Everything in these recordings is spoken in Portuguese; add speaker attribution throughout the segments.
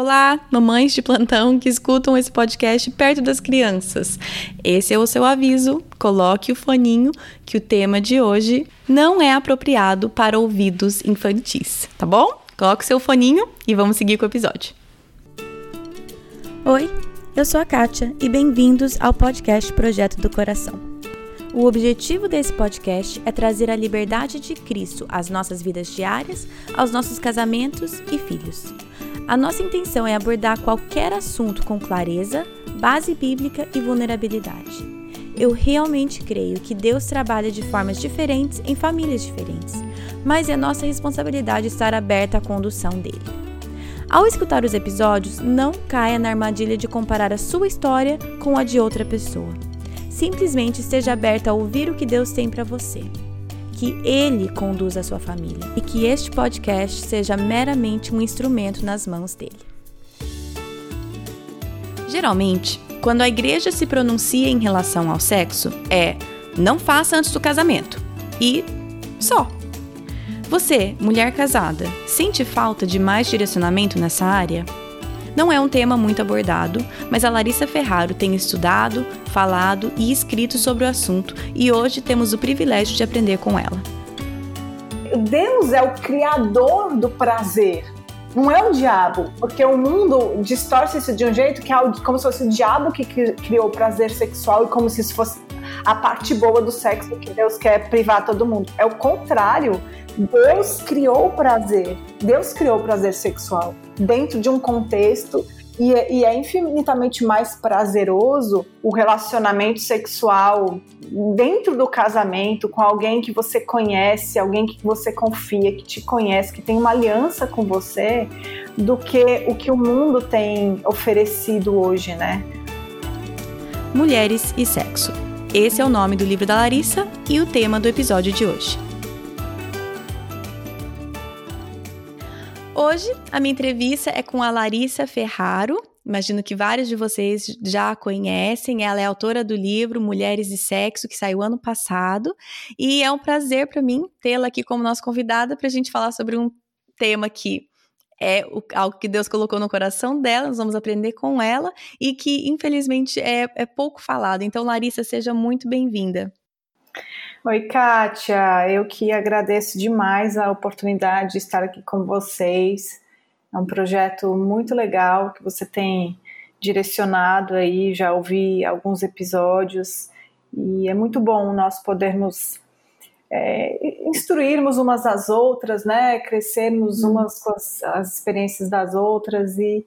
Speaker 1: Olá, mamães de plantão que escutam esse podcast perto das crianças. Esse é o seu aviso. Coloque o foninho que o tema de hoje não é apropriado para ouvidos infantis, tá bom? Coloque seu foninho e vamos seguir com o episódio.
Speaker 2: Oi, eu sou a Kátia e bem-vindos ao podcast Projeto do Coração. O objetivo desse podcast é trazer a liberdade de Cristo às nossas vidas diárias, aos nossos casamentos e filhos. A nossa intenção é abordar qualquer assunto com clareza, base bíblica e vulnerabilidade. Eu realmente creio que Deus trabalha de formas diferentes em famílias diferentes, mas é nossa responsabilidade estar aberta à condução dele. Ao escutar os episódios, não caia na armadilha de comparar a sua história com a de outra pessoa. Simplesmente esteja aberta a ouvir o que Deus tem para você que Ele conduza a sua família e que este podcast seja meramente um instrumento nas mãos dele.
Speaker 1: Geralmente, quando a igreja se pronuncia em relação ao sexo, é não faça antes do casamento e só. Você, mulher casada, sente falta de mais direcionamento nessa área? Não é um tema muito abordado, mas a Larissa Ferraro tem estudado, falado e escrito sobre o assunto e hoje temos o privilégio de aprender com ela.
Speaker 3: Deus é o criador do prazer, não é o diabo, porque o mundo distorce isso de um jeito que é como se fosse o diabo que criou o prazer sexual e como se isso fosse a parte boa do sexo que Deus quer privar todo mundo. É o contrário. Deus criou o prazer. Deus criou o prazer sexual dentro de um contexto e, é, e, é infinitamente mais prazeroso o relacionamento sexual dentro do casamento com alguém que você conhece, alguém que você confia, que te conhece, que tem uma aliança com você, do que o que o mundo tem oferecido hoje, né?
Speaker 1: Mulheres e sexo. Esse é o nome do livro da Larissa e o tema do episódio de hoje. Hoje, a minha entrevista é com a Larissa Ferraro. Imagino que vários de vocês já a conhecem. Ela é autora do livro Mulheres e Sexo, que saiu ano passado. E é um prazer para mim tê-la aqui como nossa convidada para a gente falar sobre um tema que é algo que Deus colocou no coração dela, nós vamos aprender com ela e que, infelizmente, é, é pouco falado. Então, Larissa, seja muito bem-vinda.
Speaker 3: Oi, Kátia. Eu que agradeço demais a oportunidade de estar aqui com vocês. É um projeto muito legal que você tem direcionado aí, já ouvi alguns episódios e é muito bom nós podermos é, instruirmos umas às outras, né? Crescermos uhum. umas com as, as experiências das outras e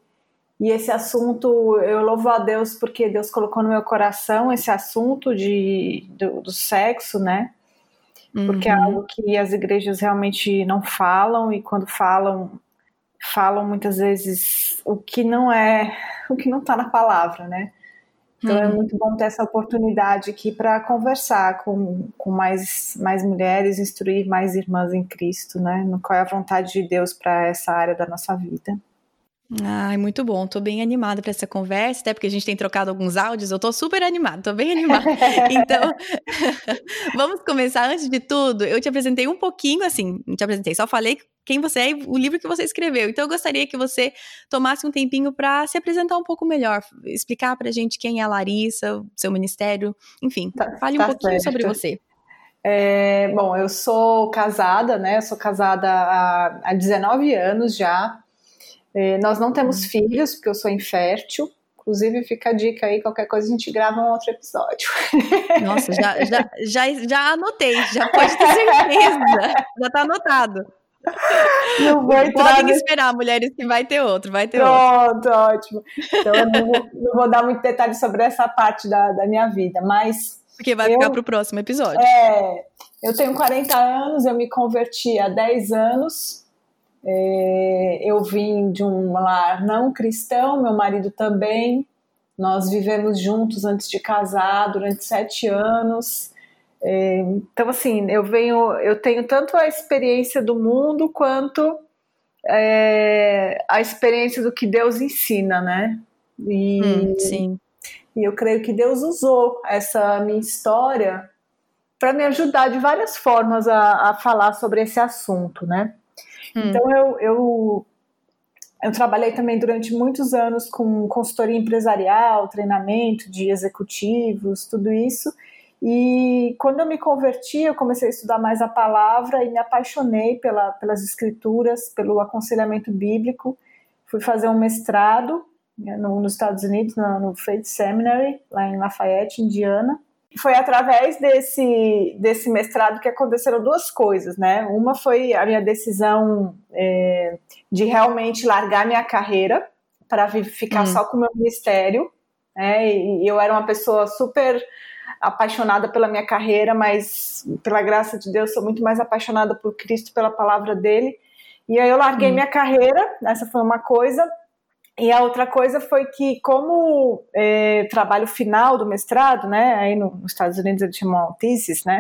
Speaker 3: e esse assunto, eu louvo a Deus porque Deus colocou no meu coração esse assunto de, do, do sexo, né? Porque é uhum. é algo que as igrejas realmente não falam e quando falam, falam muitas vezes o que não é, o que não está na palavra, né? Então é uhum. é muito bom ter essa oportunidade aqui para conversar com, com mais, mais mulheres, instruir mais irmãs em Cristo, né? No qual é a vontade de Deus para essa área da nossa vida.
Speaker 1: Ai, muito bom. Tô bem animada para essa conversa, até porque a gente tem trocado alguns áudios. Eu tô super animada, tô bem animada. Então, vamos começar. Antes de tudo, eu te apresentei um pouquinho assim, não te apresentei, só falei quem você é e o livro que você escreveu. Então, eu gostaria que você tomasse um tempinho para se apresentar um pouco melhor, explicar pra gente quem é a Larissa, seu ministério, enfim, tá, fale tá um pouquinho certo. sobre você.
Speaker 3: É, bom, eu sou casada, né? Eu sou casada há, há 19 anos já. É, nós não temos uhum. filhos, porque eu sou infértil. Inclusive, fica a dica aí, qualquer coisa a gente grava um outro episódio.
Speaker 1: Nossa, já, já, já, já anotei, já pode ter certeza. já tá anotado. Não vou entrar Podem esperar, mulheres, que vai ter outro, vai ter
Speaker 3: Pronto,
Speaker 1: outro.
Speaker 3: ótimo. Então, eu não vou, não vou, dar muito detalhe sobre essa parte da, da minha vida, mas...
Speaker 1: Porque vai eu, ficar para o próximo episódio.
Speaker 3: É, eu tenho 40 anos, eu me converti há 10 anos, é, eu vim de um lar não cristão, meu marido também. Nós vivemos juntos antes de casar durante sete anos. É, então, assim, eu venho, eu tenho tanto a experiência do mundo quanto é, a experiência do que Deus ensina, né?
Speaker 1: E, hum, sim.
Speaker 3: E eu creio que Deus usou essa minha história para me ajudar de várias formas a, a falar sobre esse assunto, né? Hum. Então eu, eu eu trabalhei também durante muitos anos com consultoria empresarial, treinamento de executivos, tudo isso. E quando eu me converti, eu comecei a estudar mais a palavra e me apaixonei pela, pelas escrituras, pelo aconselhamento bíblico. Fui fazer um mestrado né, no, nos Estados Unidos, no, no Faith Seminary, lá em Lafayette, Indiana foi através desse, desse mestrado que aconteceram duas coisas, né? Uma foi a minha decisão é, de realmente largar minha carreira para ficar hum. só com o meu ministério, né? E eu era uma pessoa super apaixonada pela minha carreira, mas pela graça de Deus sou muito mais apaixonada por Cristo, pela palavra dele. E aí eu larguei hum. minha carreira, essa foi uma coisa. E a outra coisa foi que, como é, trabalho final do mestrado, né, aí no, nos Estados Unidos eles chamam thesis, né?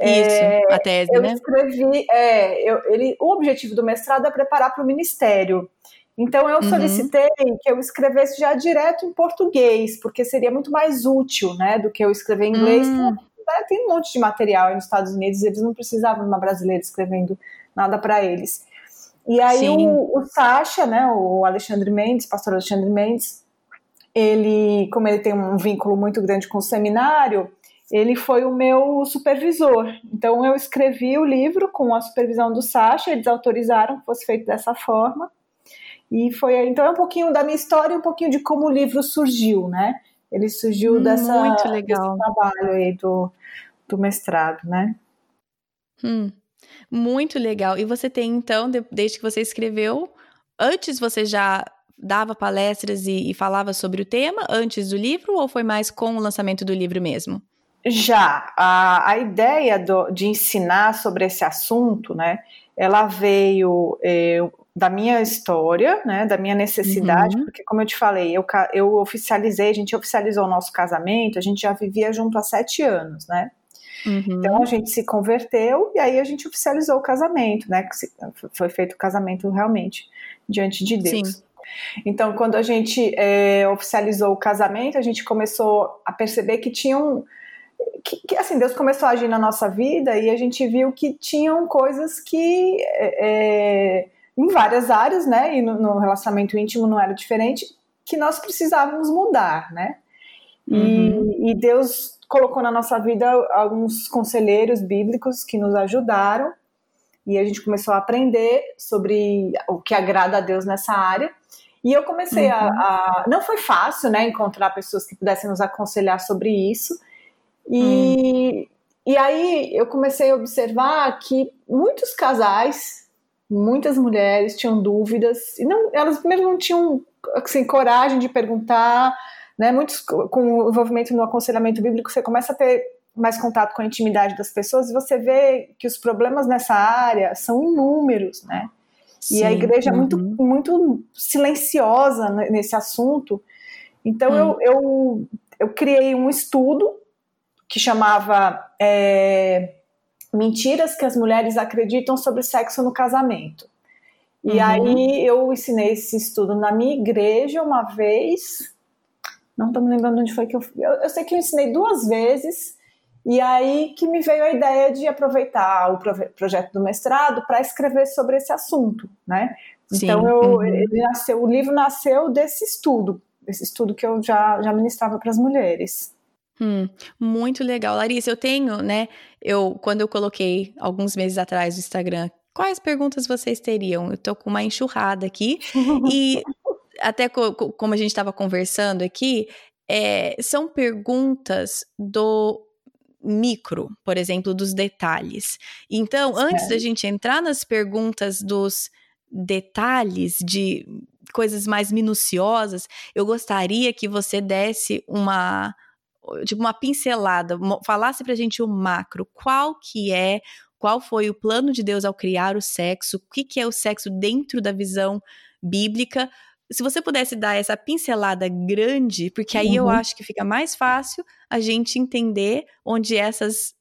Speaker 1: Isso, é, a tese,
Speaker 3: eu
Speaker 1: né?
Speaker 3: Escrevi, é, eu, ele, o objetivo do mestrado é preparar para o ministério. Então eu uhum. solicitei que eu escrevesse já direto em português, porque seria muito mais útil, né, do que eu escrever em inglês. Uhum. Tem um monte de material aí nos Estados Unidos, eles não precisavam de uma brasileira escrevendo nada para eles. E aí o, o Sacha, né, o Alexandre Mendes, pastor Alexandre Mendes, ele, como ele tem um vínculo muito grande com o seminário, ele foi o meu supervisor. Então eu escrevi o livro com a supervisão do Sacha, eles autorizaram que fosse feito dessa forma. E foi então é um pouquinho da minha história, um pouquinho de como o livro surgiu, né? Ele surgiu dessa
Speaker 1: muito legal.
Speaker 3: desse trabalho aí do, do mestrado, né?
Speaker 1: Hum. Muito legal. E você tem, então, desde que você escreveu, antes você já dava palestras e, e, falava sobre o tema, antes do livro, ou foi mais com o lançamento do livro mesmo?
Speaker 3: Já. A, a ideia do, de ensinar sobre esse assunto, né, ela veio é, da minha história, né, da minha necessidade, uhum. porque, como eu te falei, eu, eu oficializei, a gente oficializou o nosso casamento, a gente já vivia junto há sete anos, né? Uhum. Então a gente se converteu e aí a gente oficializou o casamento, né? Que foi feito o casamento realmente diante de Deus. Sim. Então, quando a gente é, oficializou o casamento, a gente começou a perceber que tinham. Que, que, assim, Deus começou a agir na nossa vida e a gente viu que tinham coisas que. É em várias áreas, né? E no, no, relacionamento íntimo não era diferente, que nós precisávamos mudar, né? E, uhum. e Deus colocou na nossa vida alguns conselheiros bíblicos que nos ajudaram e a gente começou a aprender sobre o que agrada a Deus nessa área. E eu comecei uhum. a, a, Não foi fácil, né, encontrar pessoas que pudessem nos aconselhar sobre isso. E, uhum. e aí eu comecei a observar que muitos casais, muitas mulheres tinham dúvidas, e não, elas mesmo não tinham assim, coragem de perguntar né? Muitos com o envolvimento no aconselhamento bíblico, você começa a ter mais contato com a intimidade das pessoas e você vê que os problemas nessa área são inúmeros, né? Sim, e a igreja é muito, uhum. muito silenciosa nesse assunto. Então eu, eu, eu criei um estudo que chamava é, Mentiras que as mulheres acreditam sobre sexo no casamento. E uhum. aí eu ensinei esse estudo na minha igreja uma vez, não estou me lembrando onde foi que eu, eu. Eu sei que eu ensinei duas vezes, e aí que me veio a ideia de aproveitar o projeto do mestrado para escrever sobre esse assunto, né? Sim. Então eu, uhum. ele nasceu, o livro nasceu desse estudo, desse estudo que eu já, já ministrava para as mulheres.
Speaker 1: Hum, muito legal, Larissa. Eu tenho, né? Eu quando eu coloquei alguns meses atrás no Instagram, quais perguntas vocês teriam? Eu tô com uma enxurrada aqui e até co como a gente estava conversando aqui, é, são perguntas do micro, por exemplo, dos detalhes. Então, certo. antes da gente entrar nas perguntas dos detalhes de coisas mais minuciosas, eu gostaria que você desse uma tipo uma pincelada, falasse pra gente o macro, qual que é, qual foi o plano de Deus ao criar o sexo, o que, que é o sexo dentro da visão bíblica, se você pudesse dar essa pincelada grande, porque aí uhum. eu acho que fica mais fácil a gente entender onde essas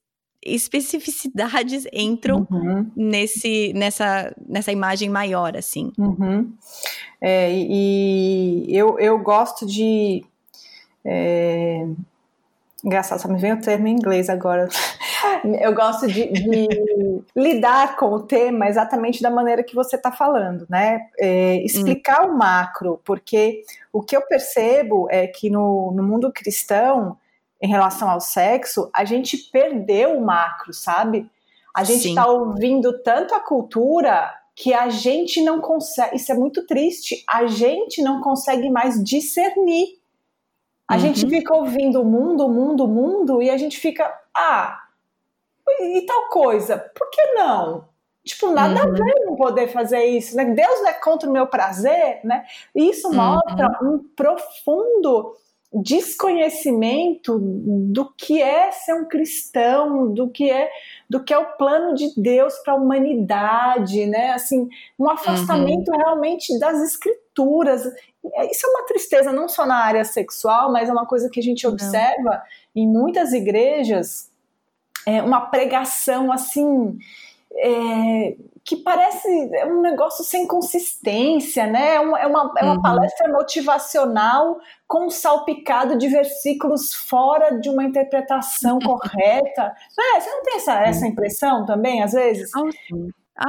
Speaker 1: especificidades entram uhum. nesse, nessa, nessa imagem maior, assim.
Speaker 3: Uhum. É, e eu, eu gosto de. É, engraçado, só me vem o termo em inglês agora. Eu gosto de, de lidar com o tema exatamente da maneira que você está falando, né? É, explicar hum. o macro, porque o que eu percebo é que no, no mundo cristão, em relação ao sexo, a gente perdeu o macro, sabe? A gente está ouvindo tanto a cultura que a gente não consegue. Isso é muito triste. A gente não consegue mais discernir. A uhum. gente fica ouvindo o mundo, o mundo, o mundo, e a gente fica, ah, e tal coisa, por que não? Tipo, nada uhum. a ver não poder fazer isso, né? Deus não é contra o meu prazer, né? E isso uhum. mostra um profundo desconhecimento do que é ser um cristão, do que é do que é o plano de Deus para a humanidade, né? Assim, um afastamento uhum. realmente das escrituras. É, isso é uma tristeza não só na área sexual, mas é uma coisa que a gente observa em muitas igrejas, é uma pregação assim é, que parece um negócio sem consistência, né? É uma, é uma, é uma uhum. palestra motivacional com um salpicado de versículos fora de uma interpretação correta. É, você não tem essa, essa impressão também, às vezes?
Speaker 1: Ah,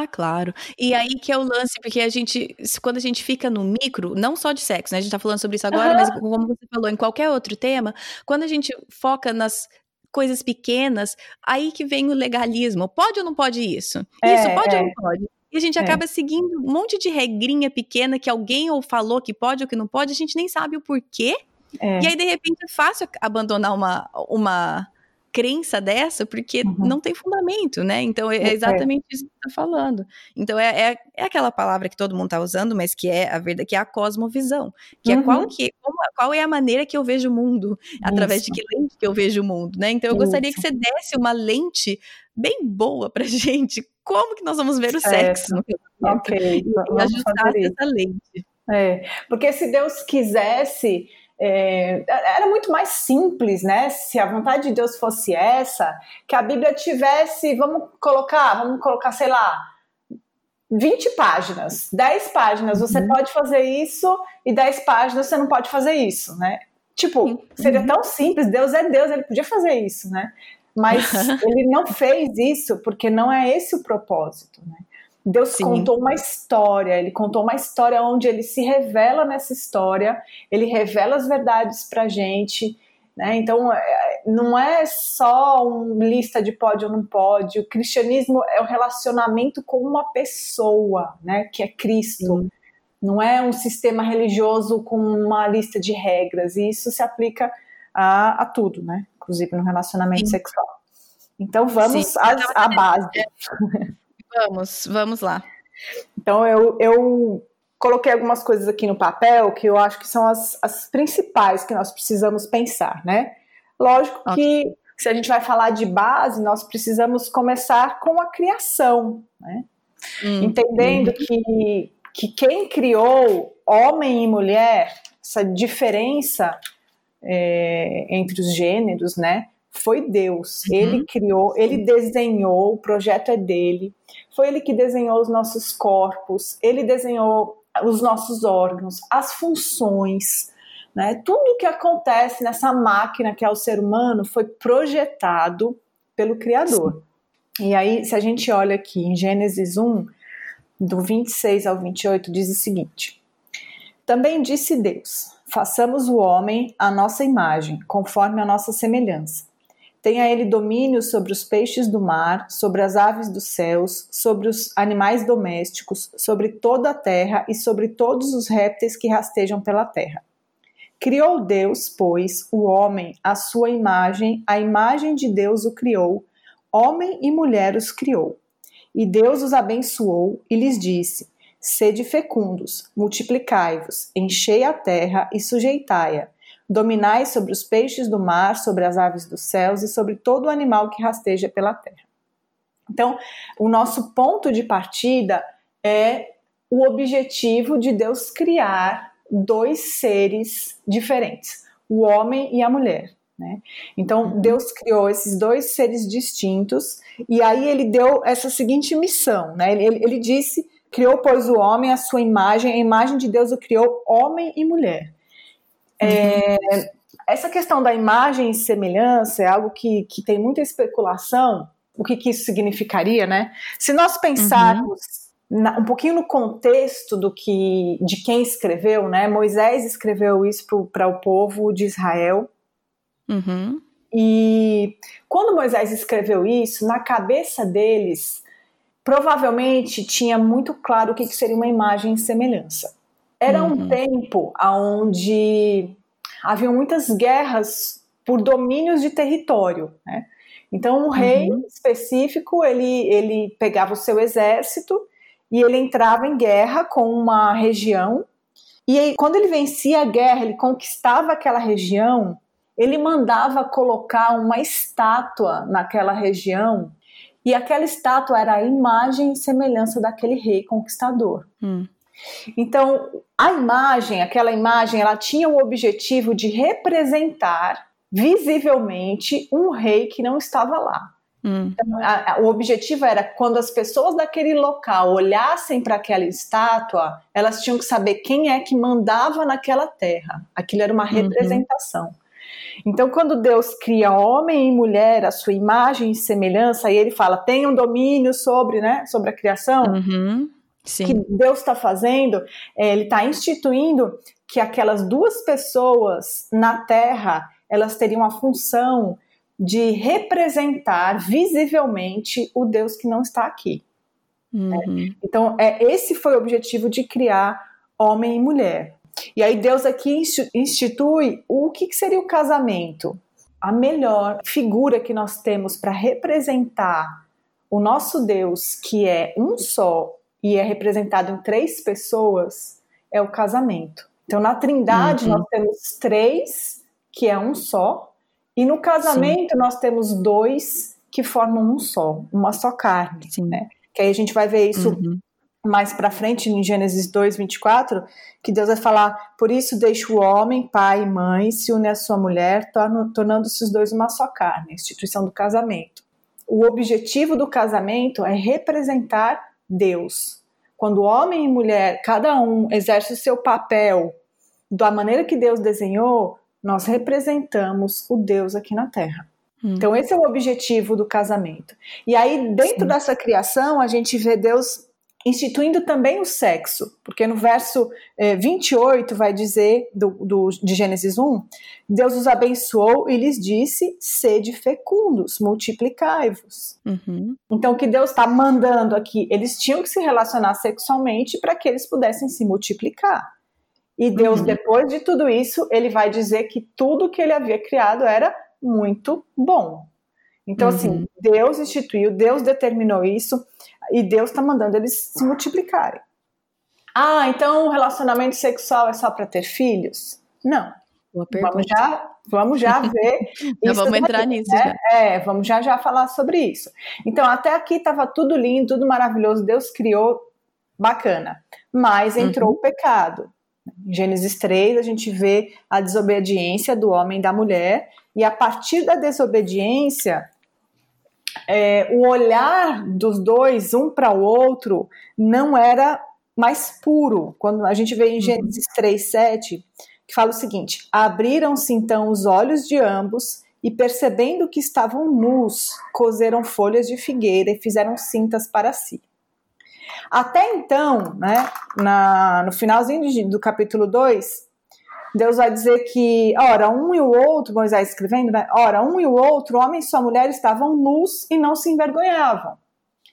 Speaker 1: claro. E aí que é o lance, porque a gente, quando a gente fica no micro, não só de sexo, né? A gente tá falando sobre isso agora, uhum. mas como você falou, em qualquer outro tema, quando a gente foca nas coisas pequenas, aí que vem o legalismo. Pode ou não pode isso? É, isso pode é. ou não pode? E a gente é. acaba seguindo um monte de regrinha pequena que alguém ou falou que pode ou que não pode, a gente nem sabe o porquê. É. E aí, de repente, é fácil abandonar uma, uma crença dessa, porque uhum. não tem fundamento, né? Então é, é exatamente isso que você está falando. Então é, é, é, aquela palavra que todo mundo está usando, mas que é a verdade, que é a cosmovisão, que uhum. é qual uhum. que qual é a maneira que eu vejo o mundo, através isso. de que lente que eu vejo o mundo, né? Então eu isso. gostaria que você desse uma lente bem boa pra gente, como que nós vamos ver o certo. sexo no
Speaker 3: Ok,
Speaker 1: e ajustar essa lente.
Speaker 3: É, porque se Deus quisesse é, era muito mais simples, né? Se a vontade de Deus fosse essa, que a Bíblia tivesse, vamos colocar, vamos colocar, sei lá, 20 páginas, 10 páginas você uhum. pode fazer isso e 10 páginas você não pode fazer isso, né? Tipo, uhum. seria tão simples, Deus é Deus, ele podia fazer isso, né? Mas ele não fez isso porque não é esse o propósito, né? Deus Sim. contou uma história, ele contou uma história onde ele se revela nessa história, ele revela as verdades pra gente, né? Então, é, não é só uma lista de pode ou não pode, o cristianismo é o relacionamento com uma pessoa, né? Que é Cristo. Sim. Não é um sistema religioso com uma lista de regras, e isso se aplica a, a tudo, né? Inclusive no relacionamento Sim. sexual. Então, vamos à base.
Speaker 1: Vamos, vamos lá.
Speaker 3: Então eu, eu coloquei algumas coisas aqui no papel que eu acho que são as, as principais que nós precisamos pensar, né? Lógico okay. que se a gente vai falar de base, nós precisamos começar com a criação, né? Hum, Entendendo hum. que, que quem criou homem e mulher, essa diferença é, entre os gêneros, né? Foi Deus. Uhum. Ele criou, ele desenhou, o projeto é dele. Foi ele que desenhou os nossos corpos, ele desenhou os nossos órgãos, as funções, né? Tudo que acontece nessa máquina que é o ser humano foi projetado pelo Criador. Sim. E aí, se a gente olha aqui em Gênesis 1, do 26 ao 28, diz o seguinte: Também disse Deus: façamos o homem à nossa imagem, conforme a nossa semelhança Tenha ele domínio sobre os peixes do mar, sobre as aves dos céus, sobre os animais domésticos, sobre toda a terra e sobre todos os répteis que rastejam pela terra. Criou Deus, pois, o homem à sua imagem, a imagem de Deus o criou, homem e mulher os criou. E Deus os abençoou e lhes disse: Sede fecundos, multiplicai-vos, enchei a terra e sujeitai-a Dominai sobre os peixes do mar, sobre as aves dos céus e sobre todo animal que rasteja pela terra. Então, o nosso ponto de partida é o objetivo de Deus criar dois seres diferentes, o homem e a mulher. Né? Então, uhum. Deus criou esses dois seres distintos e aí ele deu essa seguinte missão. Né? Ele, ele, ele disse: criou, pois, o homem a sua imagem, a imagem de Deus o criou, homem e mulher. É, essa questão da imagem e semelhança é algo que, que tem muita especulação. O que, que isso significaria, né? Se nós pensarmos uhum. na, um pouquinho no contexto do que de quem escreveu, né? Moisés escreveu isso para o povo de Israel.
Speaker 1: Uhum.
Speaker 3: E quando Moisés escreveu isso, na cabeça deles, provavelmente tinha muito claro o que, que seria uma imagem e semelhança. Era uhum. um tempo onde haviam muitas guerras por domínios de território, né? Então, um rei uhum. específico, ele, ele pegava o seu exército e ele entrava em guerra com uma região. E aí, quando ele vencia a guerra, ele conquistava aquela região, ele mandava colocar uma estátua naquela região. E aquela estátua era a imagem e semelhança daquele rei conquistador.
Speaker 1: Hum.
Speaker 3: Então, a imagem, aquela imagem, ela tinha o objetivo de representar visivelmente um rei que não estava lá.
Speaker 1: Hum.
Speaker 3: Então, a, a, o objetivo era quando as pessoas daquele local olhassem para aquela estátua, elas tinham que saber quem é que mandava naquela terra. Aquilo era uma uhum. representação. Uhum. Então, quando Deus cria homem e mulher, a sua imagem e semelhança, e ele fala, tem um domínio sobre, né, sobre a criação,
Speaker 1: uhum.
Speaker 3: Que Deus está fazendo, é, ele está instituindo que aquelas duas pessoas na terra elas teriam a função de representar visivelmente o Deus que não está aqui.
Speaker 1: Né? Uhum.
Speaker 3: Então, é, esse foi o objetivo de criar homem e mulher. E aí Deus aqui institui o que seria o casamento. A melhor figura que nós temos para representar o nosso Deus, que é um só e é representado em três pessoas, é o casamento. Então, na Trindade, uhum. nós temos três que é um só, e no casamento Sim. nós temos dois que formam um só, uma só carne,
Speaker 1: Sim.
Speaker 3: né? Que aí a gente vai ver isso uhum. mais para frente em Gênesis 2, 24, que Deus vai falar: por isso deixa o homem, pai e mãe, se une à sua mulher, tornando-se os dois uma só carne, a instituição do casamento. O objetivo do casamento é representar Deus. Quando homem e mulher, cada um exerce o seu papel da maneira que Deus desenhou, nós representamos o Deus aqui na Terra. Hum. Então, esse é o objetivo do casamento. E aí, dentro Sim. dessa criação, a gente vê Deus instituindo também o sexo, porque no verso eh, 28 vai dizer, do, do, de Gênesis 1, Deus os abençoou e lhes disse: sede fecundos, multiplicai-vos.
Speaker 1: Uhum.
Speaker 3: Então, o que Deus está mandando aqui? Eles tinham que se relacionar sexualmente para que eles pudessem se multiplicar. E Deus, uhum. depois de tudo isso, ele vai dizer que tudo que ele havia criado era muito bom. Então, assim, uhum. assim, Deus instituiu, Deus determinou isso, e Deus está mandando eles se multiplicarem. Ah, então o relacionamento sexual é só para ter filhos? Não. Vamos já, vamos já ver.
Speaker 1: já vamos entrar nisso. Né?
Speaker 3: Já. É, vamos já já falar sobre isso. Então, até aqui estava tudo lindo, tudo maravilhoso, Deus criou, bacana. Mas entrou uhum. o pecado. Em Gênesis 3, a gente vê a desobediência do homem e da mulher, e a partir da desobediência, é, o olhar dos dois, um para o outro, não era mais puro. Quando a gente vê em uhum. Gênesis 3, 7, que fala o seguinte: Abriram-se então os olhos de ambos, e percebendo que estavam nus, coseram folhas de figueira e fizeram cintas para si. Até então, né, na, no finalzinho do capítulo 2, Deus vai dizer que, ora, um e o outro, Moisés escrevendo, né? Ora, um e o outro, homem e sua mulher, estavam nus e não se envergonhavam.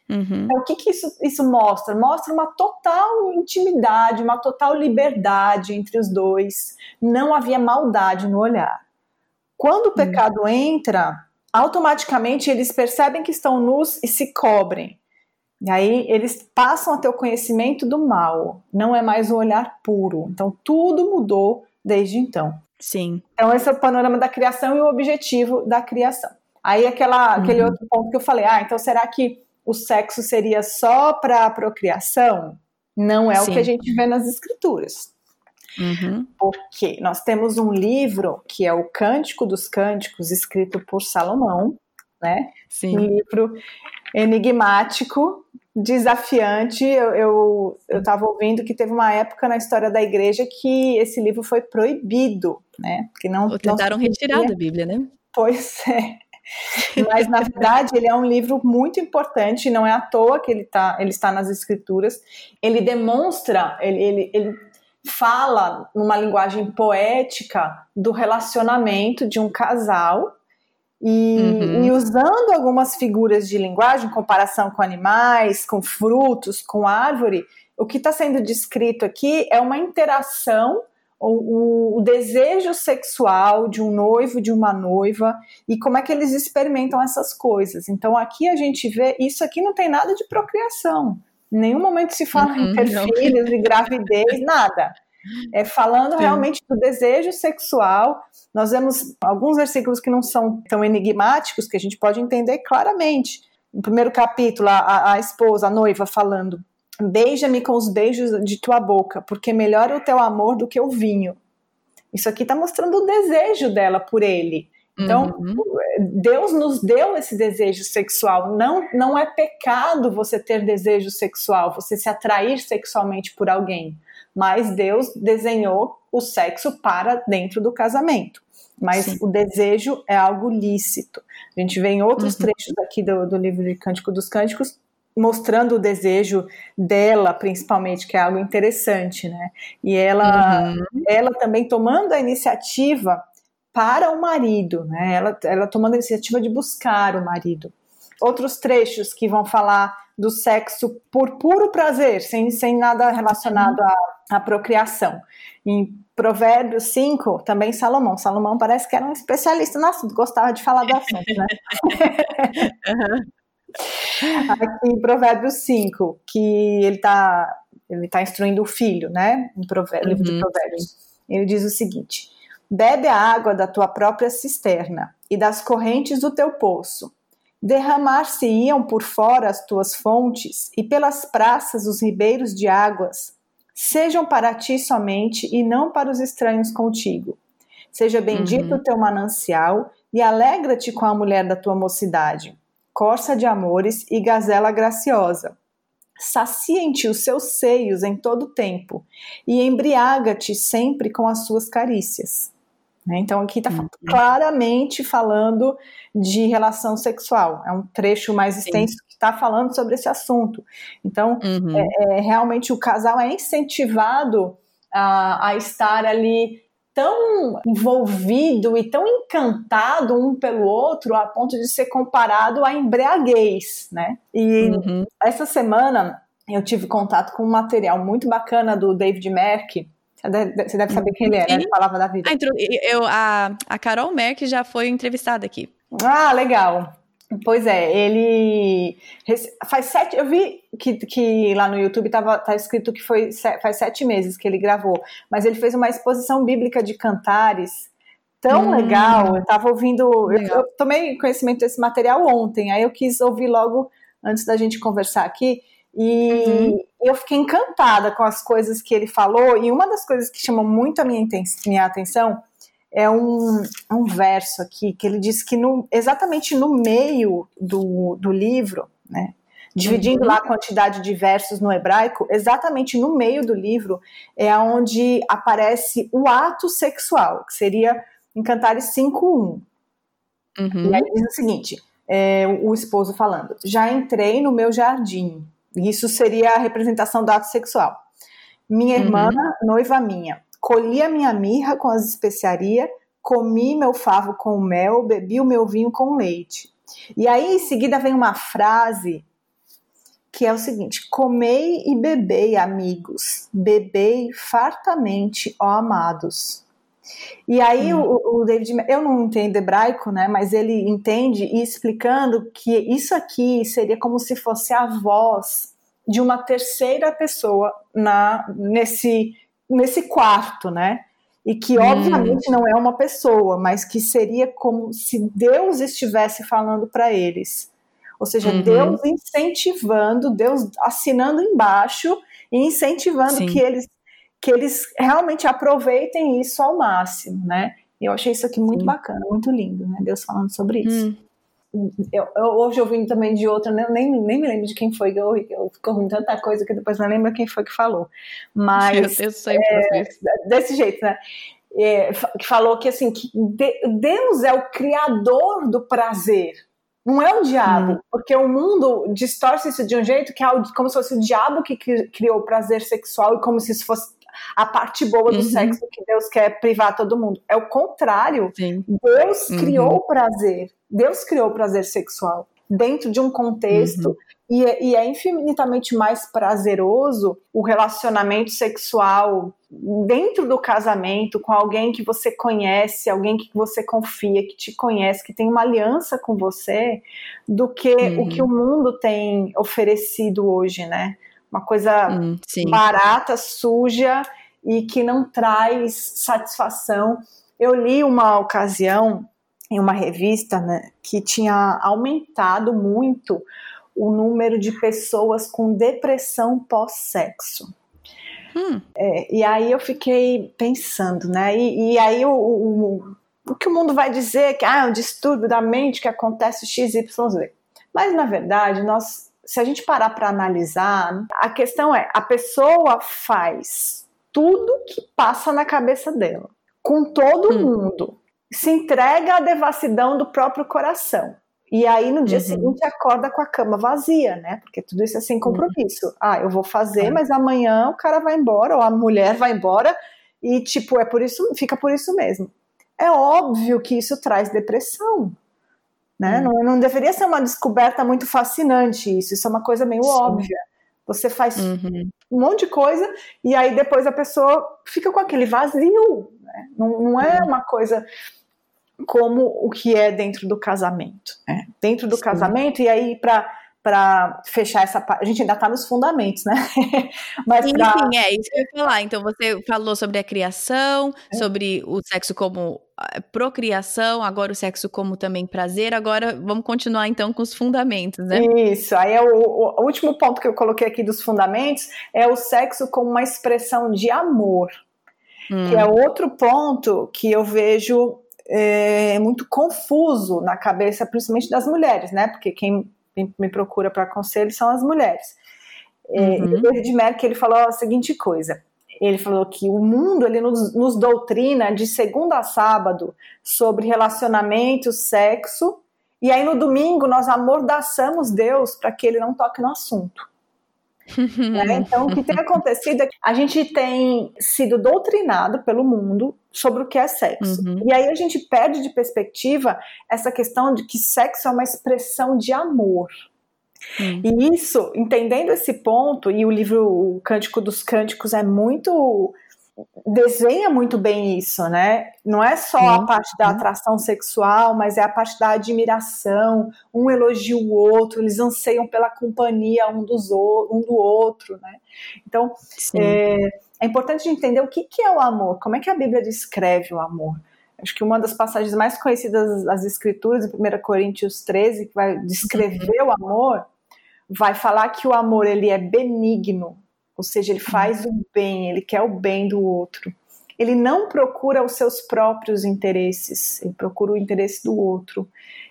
Speaker 1: Uhum.
Speaker 3: Então, o que, que isso, isso mostra? Mostra uma total intimidade, uma total liberdade entre os dois. Não havia maldade no olhar. Quando o uhum. pecado entra, automaticamente eles percebem que estão nus e se cobrem. E aí eles passam a ter o conhecimento do mal, não é mais um olhar puro. Então tudo mudou desde então.
Speaker 1: Sim.
Speaker 3: Então esse é o panorama da criação e o objetivo da criação. Aí aquela, uhum. aquele outro ponto que eu falei, ah, então será que o sexo seria só para procriação? Não é Sim. o que a gente vê nas escrituras.
Speaker 1: Uhum.
Speaker 3: Porque nós temos um livro que é o Cântico dos Cânticos, escrito por Salomão, né?
Speaker 1: Sim.
Speaker 3: Um livro enigmático desafiante. Eu estava ouvindo que teve uma época na história da igreja que esse livro foi proibido, né?
Speaker 1: Que não, Ou tentaram não retirar da Bíblia, né?
Speaker 3: Pois é. Mas, na verdade, ele é um livro muito importante, não é à toa que ele, tá, ele está nas escrituras. Ele demonstra, ele, ele, ele fala numa linguagem poética do relacionamento de um casal e, uhum. e, usando algumas figuras de linguagem, comparação com animais, com frutos, com árvore, o que está sendo descrito aqui é uma interação, o, o, desejo sexual de um noivo, de uma noiva, e como é que eles experimentam essas coisas. Então aqui a gente vê, isso aqui não tem nada de procriação. Em nenhum momento se fala uhum, em ter filhos, de gravidez, nada. É falando Sim. realmente do desejo sexual. Nós vemos alguns versículos que não são tão enigmáticos, que a gente pode entender claramente. No primeiro capítulo, a, a esposa, a noiva, falando: Beija-me com os beijos de tua boca, porque melhor é o teu amor do que o vinho. Isso aqui está mostrando o desejo dela por ele. Então, uhum. Deus nos deu esse desejo sexual. Não, não é pecado você ter desejo sexual, você se atrair sexualmente por alguém mas Deus desenhou o sexo para dentro do casamento. Mas Sim. o desejo é algo lícito. A gente vê em outros uhum. trechos aqui do, do livro de Cântico dos Cânticos mostrando o desejo dela, principalmente, que é algo interessante, né? E ela, uhum. ela também tomando a iniciativa para o marido, né? Ela, ela tomando a iniciativa de buscar o marido. Outros trechos que vão falar do sexo por puro prazer, sem, sem nada relacionado à, à procriação. Em Provérbios 5, também Salomão. Salomão parece que era um especialista no assunto, gostava de falar do assunto, né? Aqui em Provérbios 5, que ele está ele tá instruindo o filho, né? Em livro de uhum. Provérbios. Ele diz o seguinte: Bebe a água da tua própria cisterna e das correntes do teu poço Derramar-se-iam por fora as tuas fontes, e pelas praças os ribeiros de águas. Sejam para ti somente, e não para os estranhos contigo. Seja bendito uhum. o teu manancial, e alegra-te com a mulher da tua mocidade, corça de amores e gazela graciosa. Saciem-te os seus seios em todo o tempo, e embriaga-te sempre com as suas carícias. Né? Então, aqui está uhum. claramente falando de relação sexual. É um trecho mais extenso Sim. que está falando sobre esse assunto. Então, uhum. é, é, realmente o casal é incentivado a, a estar ali tão envolvido e tão encantado um pelo outro a ponto de ser comparado à embriaguez, né? E uhum. essa semana eu tive contato com um material muito bacana do David Merck, você deve saber quem ele é, né? Ele falava da vida.
Speaker 1: Ah, eu, a, a Carol Merck já foi entrevistada aqui.
Speaker 3: Ah, legal. Pois é, ele faz sete. Eu vi que, que lá no YouTube tava, tá escrito que foi faz sete meses que ele gravou, mas ele fez uma exposição bíblica de cantares tão hum, legal. Eu tava ouvindo, eu, eu, tomei conhecimento desse material ontem, aí eu quis ouvir logo antes da gente conversar aqui. E uhum. eu fiquei encantada com as coisas que ele falou, e uma das coisas que chamou muito a minha, minha atenção é um, um verso aqui, que ele diz que no, exatamente no meio do, do livro, né, dividindo uhum. lá a quantidade de versos no hebraico, exatamente no meio do livro é onde aparece o ato sexual, que seria em Cantares 5.1. Uhum. E aí diz o seguinte, é, o esposo falando, já entrei no meu jardim, isso seria a representação do ato sexual. Minha uhum. irmã, noiva minha, colhi a minha mirra com as especiarias, comi meu favo com mel, bebi o meu vinho com leite. E aí, em seguida, vem uma frase que é o seguinte: Comei e bebei, amigos, bebei fartamente, ó amados. E aí hum. o, o, David, eu não entendo hebraico, né? Mas ele entende e explicando que isso aqui seria como se fosse a voz de uma terceira pessoa na nesse nesse quarto, né? E que hum. obviamente não é uma pessoa, mas que seria como se Deus estivesse falando para eles. Ou seja, uhum. Deus incentivando, Deus assinando embaixo e incentivando Sim. que eles que eles realmente aproveitem isso ao máximo, né? E eu achei isso aqui muito Sim. bacana, muito lindo, né? Deus falando sobre isso. Hum. eu, eu, hoje ouvindo também de outra, nem, nem, nem me lembro de quem foi, eu, eu fico ouvindo tanta coisa que depois não lembro quem foi que falou. Mas.
Speaker 1: Eu, eu é,
Speaker 3: desse jeito, né? É, que falou que assim que Deus é o criador do prazer, não é o diabo, hum. porque o mundo distorce isso de um jeito que é como se fosse o diabo que criou o prazer sexual e como se isso fosse a parte boa do uhum. sexo que Deus quer privar todo mundo. É o contrário. Sim. Deus uhum. criou o prazer. Deus criou o prazer sexual dentro de um contexto uhum. e, é, e, é infinitamente mais prazeroso o relacionamento sexual dentro do casamento com alguém que você conhece, alguém que você confia, que te conhece, que tem uma aliança com você, do que uhum. o que o mundo tem oferecido hoje, né? Uma coisa uhum, barata, suja e que não traz satisfação. Eu li uma ocasião em uma revista né, que tinha aumentado muito o número de pessoas com depressão pós-sexo. Hum. É, e aí eu fiquei pensando, né? E, e aí o, o, o, que o mundo vai dizer é que ah, é um distúrbio da mente que acontece XYZ. Mas na verdade, nós, se a gente parar para analisar, a questão é: a pessoa faz tudo que passa na cabeça dela, com todo hum. mundo se entrega à devassidão do próprio coração. E aí no dia uhum. seguinte acorda com a cama vazia, né? Porque tudo isso é sem compromisso. Uhum. Ah, eu vou fazer, mas amanhã o cara vai embora ou a mulher vai embora e tipo é por isso, fica por isso mesmo. É óbvio que isso traz depressão, né? Uhum. Não, não, deveria ser uma descoberta muito fascinante isso. Isso é uma coisa meio Sim. óbvia. Você faz uhum. um monte de coisa e aí depois a pessoa fica com aquele vazio. Né? Não, não é uhum. uma coisa como o que é dentro do casamento. Né? Dentro do Sim. casamento, e aí para para fechar essa parte. A gente ainda está nos fundamentos, né?
Speaker 1: Mas sim, pra... sim, é isso que eu ia falar. Então, você falou sobre a criação, é. sobre o sexo como procriação, agora o sexo como também prazer. Agora vamos continuar então com os fundamentos, né?
Speaker 3: Isso. Aí é o, o último ponto que eu coloquei aqui dos fundamentos é o sexo como uma expressão de amor. Hum. Que é outro ponto que eu vejo é, muito confuso na cabeça, principalmente das mulheres, né? Porque quem me procura para conselho são as mulheres. É, uhum. E David Merck ele falou a seguinte coisa. Ele falou que o mundo ele nos, nos doutrina de segunda a sábado sobre relacionamento, sexo, e aí no domingo nós amordaçamos Deus para que ele não toque no assunto. Né? Então, o que tem acontecido é que a gente tem sido doutrinado pelo mundo sobre o que é sexo. Uhum. E aí a gente perde de perspectiva essa questão de que sexo é uma expressão de amor. E isso, entendendo esse ponto, e o livro O Cântico dos Cânticos é muito desenha muito bem isso, né? Não é só a parte da atração sexual, mas é a parte da admiração, um elogia o outro, eles anseiam pela companhia um, dos, um do outro, né? Então, é, é, importante entender o que, que é o amor, como é que a Bíblia descreve o amor. Acho que uma das passagens mais conhecidas das Escrituras, em 1 Coríntios 13, que vai descrever uhum. o amor, vai falar que o amor ele é benigno, ou seja, ele faz o bem, ele quer o bem do outro. Ele não procura os seus próprios interesses, ele procura o interesse do outro.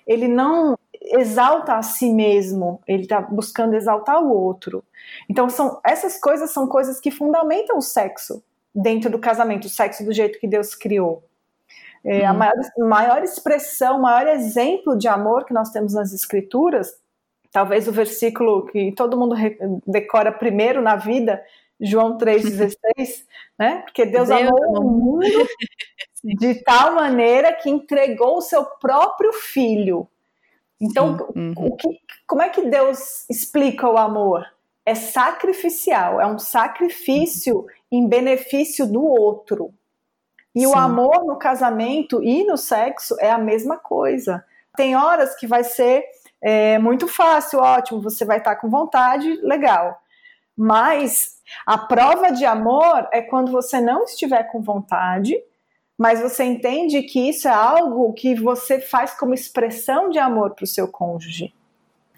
Speaker 3: Ele não exalta a si mesmo, ele está buscando exaltar o outro. Então, são, essas coisas são coisas que fundamentam o sexo dentro do casamento, o sexo do jeito que Deus criou. É, hum. A maior, maior expressão, o maior exemplo de amor que nós temos nas Escrituras talvez o versículo que todo mundo decora primeiro na vida, João 3,16, né? Porque Deus, Deus amou o mundo de tal maneira que entregou o seu próprio filho. Então, uhum. o que, como é que Deus explica o amor? É sacrificial, é um sacrifício em benefício do outro. E Sim. o amor no casamento e no sexo é a mesma coisa. Tem horas que vai ser é muito fácil, ótimo, você vai estar com vontade, legal. Mas a prova de amor é quando você não estiver com vontade, mas você entende que isso é algo que você faz como expressão de amor para o seu cônjuge.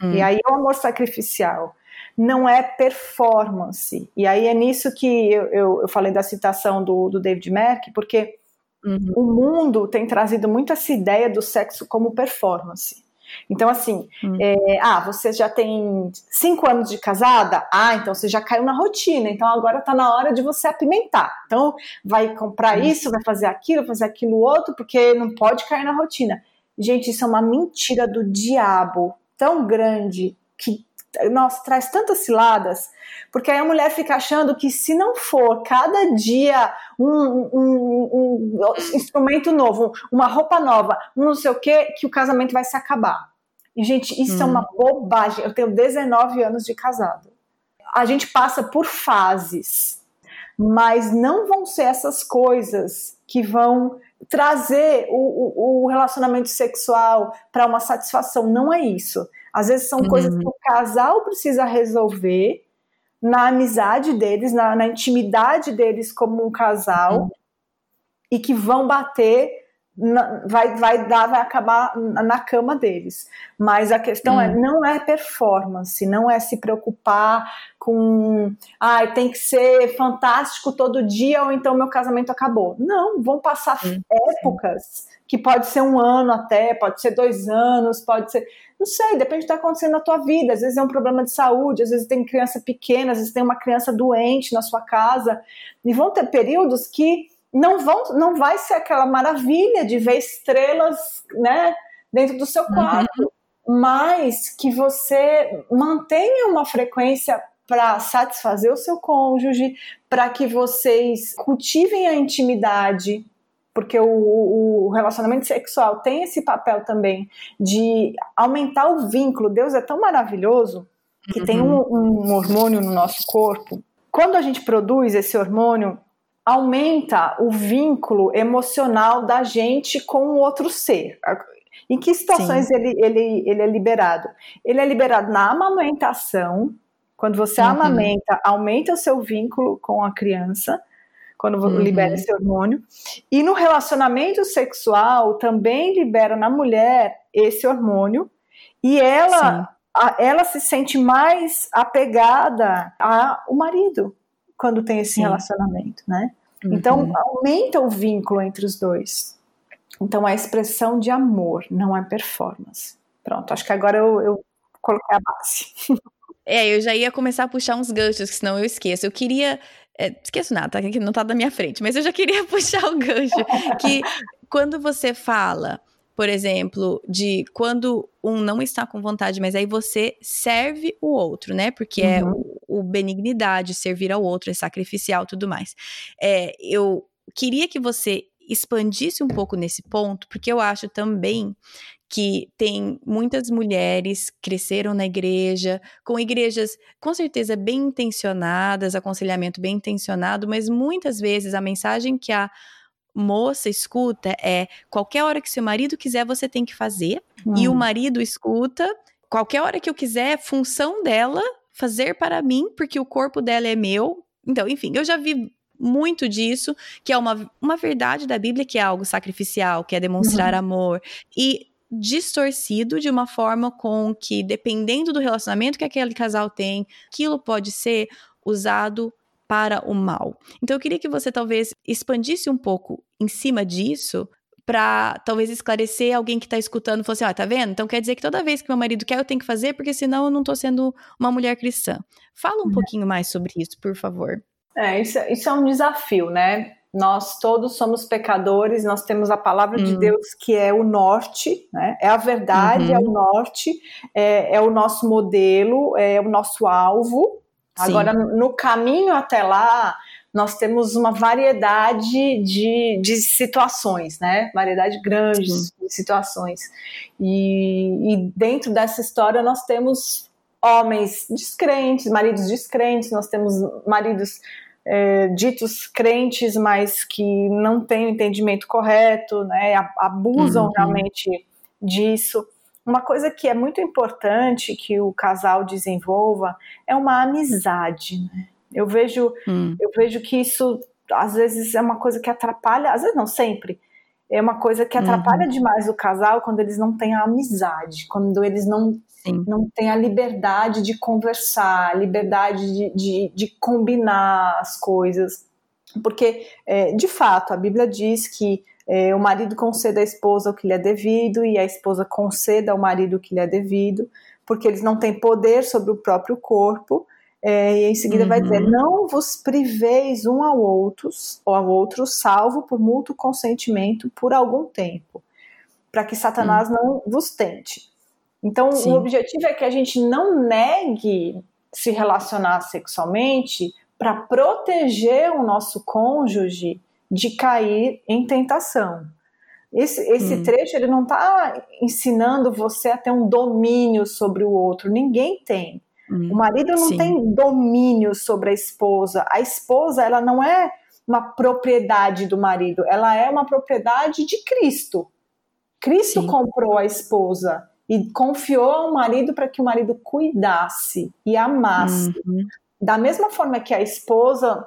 Speaker 3: Hum. E aí é o amor sacrificial. Não é performance. E aí é nisso que eu, eu, eu falei da citação do, do David Merck, porque uhum. o mundo tem trazido muito essa ideia do sexo como performance. Então, assim, hum. é, ah, você já tem cinco anos de casada? Ah, então você já caiu na rotina, então agora tá na hora de você apimentar. Então, vai comprar hum. isso, vai fazer aquilo, fazer aquilo outro, porque não pode cair na rotina. Gente, isso é uma mentira do diabo tão grande que nossa, traz tantas ciladas, porque aí a mulher fica achando que se não for cada dia um, um, um, instrumento novo, uma roupa nova, um não sei o que, que o casamento vai se acabar. E, gente, isso hum. é uma bobagem. Eu tenho 19 anos de casado. A gente passa por fases, mas não vão ser essas coisas que vão trazer o, o, o relacionamento sexual para uma satisfação. Não é isso às vezes são uhum. coisas que o casal precisa resolver na amizade deles, na, na intimidade deles como um casal, uhum. e que vão bater na, vai, vai dar, vai acabar na cama deles. Mas a questão hum. é, não é performance, não é se preocupar com, ah, tem que ser fantástico todo dia ou então meu casamento acabou. Não, vão passar hum. épocas que pode ser um ano até, pode ser dois anos, pode ser, não sei, depende do que está acontecendo na tua vida. Às vezes é um problema de saúde, às vezes tem criança pequena, às vezes tem uma criança doente na sua casa e vão ter períodos que não vão, não vai ser aquela maravilha de ver estrelas, né, dentro do seu quarto, uhum. mas que você mantenha uma frequência para satisfazer o seu cônjuge, para que vocês cultivem a intimidade, porque o, o, relacionamento sexual tem esse papel também de aumentar o vínculo. Deus é tão maravilhoso que uhum. tem um, um hormônio no nosso corpo. Quando a gente produz esse hormônio, aumenta o vínculo emocional da gente com o outro ser. Em que situações ele, ele, ele é liberado? Ele é liberado na amamentação. Quando você uhum. amamenta, aumenta o seu vínculo com a criança, quando uhum. libera esse hormônio. E no relacionamento sexual, também libera na mulher esse hormônio. E ela, a, ela se sente mais apegada ao marido quando tem esse Sim. relacionamento, né? Então, uhum. Então, aumenta o vínculo entre os dois. Então, é a expressão de amor, não é performance. Pronto, acho que agora eu, eu coloquei a base.
Speaker 1: É, eu já ia começar a puxar uns ganchos, senão eu esqueço. Eu queria. É, esqueço nada, tá? Que não tá da minha frente, mas eu já queria puxar o gancho. que quando você fala por exemplo, de quando um não está com vontade, mas aí você serve o outro, né? Porque é uhum. é o, o, benignidade, servir ao outro, é sacrificial tudo mais. É, eu queria que você expandisse um pouco nesse ponto, porque eu acho também que tem muitas mulheres cresceram na igreja, com igrejas com certeza bem intencionadas, aconselhamento bem intencionado, mas muitas vezes a mensagem que a moça escuta é qualquer hora que seu marido quiser, você tem que fazer. Hum. E o marido escuta qualquer hora que eu quiser, função dela fazer para mim, porque o corpo dela é meu. Então, enfim, eu já vi muito disso, que é uma, uma verdade da Bíblia, que é algo sacrificial, que é demonstrar uhum. amor. E distorcido de uma forma com que, dependendo do relacionamento que aquele casal tem, aquilo pode ser usado para o mal. Então eu queria que você talvez expandisse um pouco em cima disso para talvez esclarecer alguém que está escutando, fosse, assim, ó, ah, tá vendo? Então quer dizer que toda vez que meu marido quer eu tenho que fazer, porque senão eu não estou sendo uma mulher cristã. Fala um uhum. pouquinho mais sobre isso, por favor.
Speaker 3: É, isso, isso é um desafio, né? Nós todos somos pecadores, nós temos a palavra de hum. Deus que é o norte, né? é a verdade, uhum. é o norte, é, é, o nosso modelo, é o nosso alvo, Agora, no caminho até lá, nós temos uma variedade de, de situações, né? Variedade grande Sim. de situações. E, e dentro dessa história nós temos homens descrentes, maridos descrentes, nós temos maridos é, ditos crentes, mas que não têm o entendimento correto, né? Abusam uhum. realmente disso. Uma coisa que é muito importante que o casal desenvolva é uma amizade. Né? Eu vejo, hum. eu vejo que isso às vezes é uma coisa que atrapalha, às vezes não sempre. É uma coisa que atrapalha uhum. demais o casal quando eles não têm a amizade, quando eles não, não têm a liberdade de conversar, a liberdade de, de, de combinar as coisas. Porque, é, de fato, a Bíblia diz que é, o marido conceda à esposa o que lhe é devido e a esposa conceda ao marido o que lhe é devido, porque eles não têm poder sobre o próprio corpo. É, e em seguida uhum. vai dizer: uhum. Não vos priveis um ao outros, ou ao outro, salvo por mútuo consentimento por algum tempo, para que Satanás uhum. não vos tente. Então, Sim. o objetivo é que a gente não negue se relacionar sexualmente para proteger o nosso cônjuge de cair em tentação. Esse, esse hum. trecho ele não está ensinando você a ter um domínio sobre o outro. Ninguém tem. Hum. O marido não Sim. tem domínio sobre a esposa. A esposa ela não é uma propriedade do marido. Ela é uma propriedade de Cristo. Cristo Sim. comprou a esposa e confiou ao marido para que o marido cuidasse e amasse. Uhum. Da mesma forma que a esposa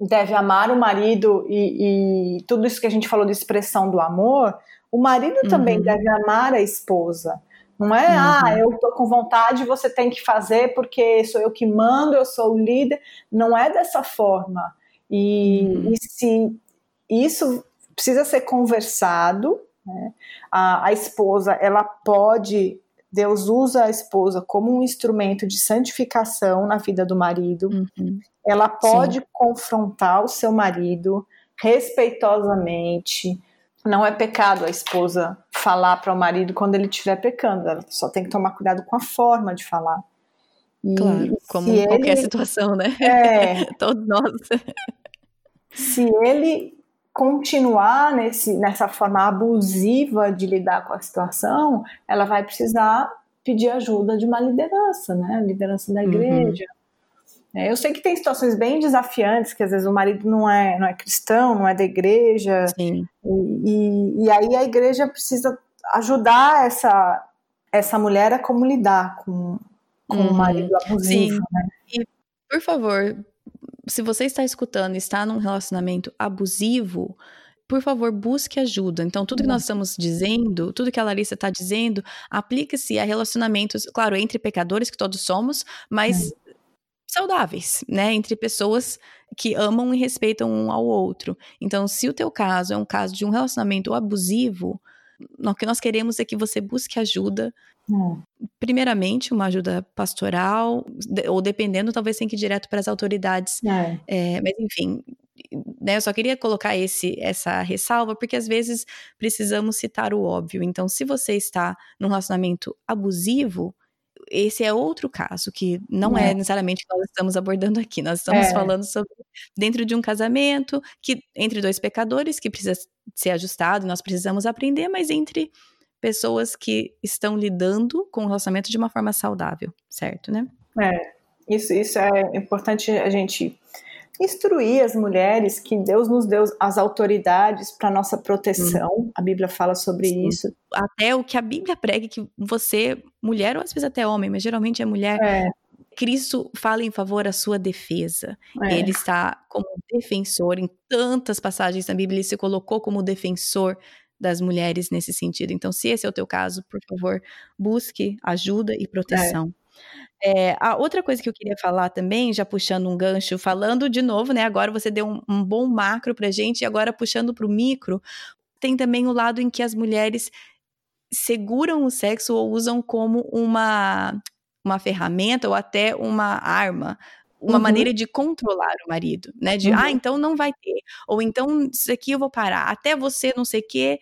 Speaker 3: deve amar o marido e, e, tudo isso que a gente falou de expressão do amor, o marido uhum. também deve amar a esposa. Não é, uhum. ah, eu tô com vontade, você tem que fazer porque sou eu que mando, eu sou o líder. Não é dessa forma. E, uhum. e se isso precisa ser conversado, né? A, a esposa, ela pode Deus usa a esposa como um instrumento de santificação na vida do marido. Uhum. Ela pode Sim. confrontar o seu marido respeitosamente. Não é pecado a esposa falar para o marido quando ele estiver pecando. Ela só tem que tomar cuidado com a forma de falar.
Speaker 1: E claro, como em qualquer ele, situação, né? É, Todos nós.
Speaker 3: Se ele continuar nesse, nessa forma abusiva de lidar com a situação, ela vai precisar pedir ajuda de uma liderança, né? Liderança da uhum. igreja. Uhum. É, eu sei que tem situações bem desafiantes, que às vezes o marido não é, não é cristão, não é da igreja. Sim. E, e, e aí a igreja precisa ajudar essa, essa mulher a como lidar com, com uhum. o marido abusivo. Sim. Né?
Speaker 1: E, por favor, se você está escutando e está num relacionamento abusivo, por favor, busque ajuda. Então, tudo que nós estamos dizendo, tudo que a Larissa está dizendo, aplica-se a relacionamentos, claro, entre pecadores, que todos somos, mas é. Saudáveis, né? Entre pessoas que amam e respeitam um ao outro. Então, se o teu caso é um caso de um relacionamento abusivo, o que nós queremos é que você busque ajuda é. Primeiramente, uma ajuda pastoral, ou dependendo, talvez tenha que ir direto para as autoridades. É. É, mas, enfim, né, eu só queria colocar esse, essa ressalva, porque às vezes precisamos citar o óbvio. Então, se você está num relacionamento abusivo, esse é outro caso, que não é, é necessariamente que nós estamos abordando aqui. Nós estamos é. falando sobre dentro de um casamento, que entre dois pecadores, que precisa ser ajustado, nós precisamos aprender, mas entre pessoas que estão lidando com o relacionamento de uma forma saudável, certo, né?
Speaker 3: É, isso, isso é importante a gente instruir as mulheres que Deus nos deu as autoridades para nossa proteção. Hum. A Bíblia fala sobre Sim. isso.
Speaker 1: Até o que a Bíblia prega que você, mulher ou às vezes até homem, mas geralmente é mulher, é. Cristo fala em favor da sua defesa. É. Ele está como defensor em tantas passagens da Bíblia, ele se colocou como defensor das mulheres nesse sentido. Então, se esse é o teu caso, por favor, busque ajuda e proteção. É. É, a outra coisa que eu queria falar também, já puxando um gancho, falando de novo, né? Agora você deu um, um bom macro pra gente, e agora puxando pro micro, tem também o lado em que as mulheres seguram o sexo ou usam como uma, uma ferramenta ou até uma arma uma uhum. maneira de controlar o marido, né? De, ah, uhum. ah, então não vai ter. Ou então, isso aqui eu vou parar. Até você não sei o quê,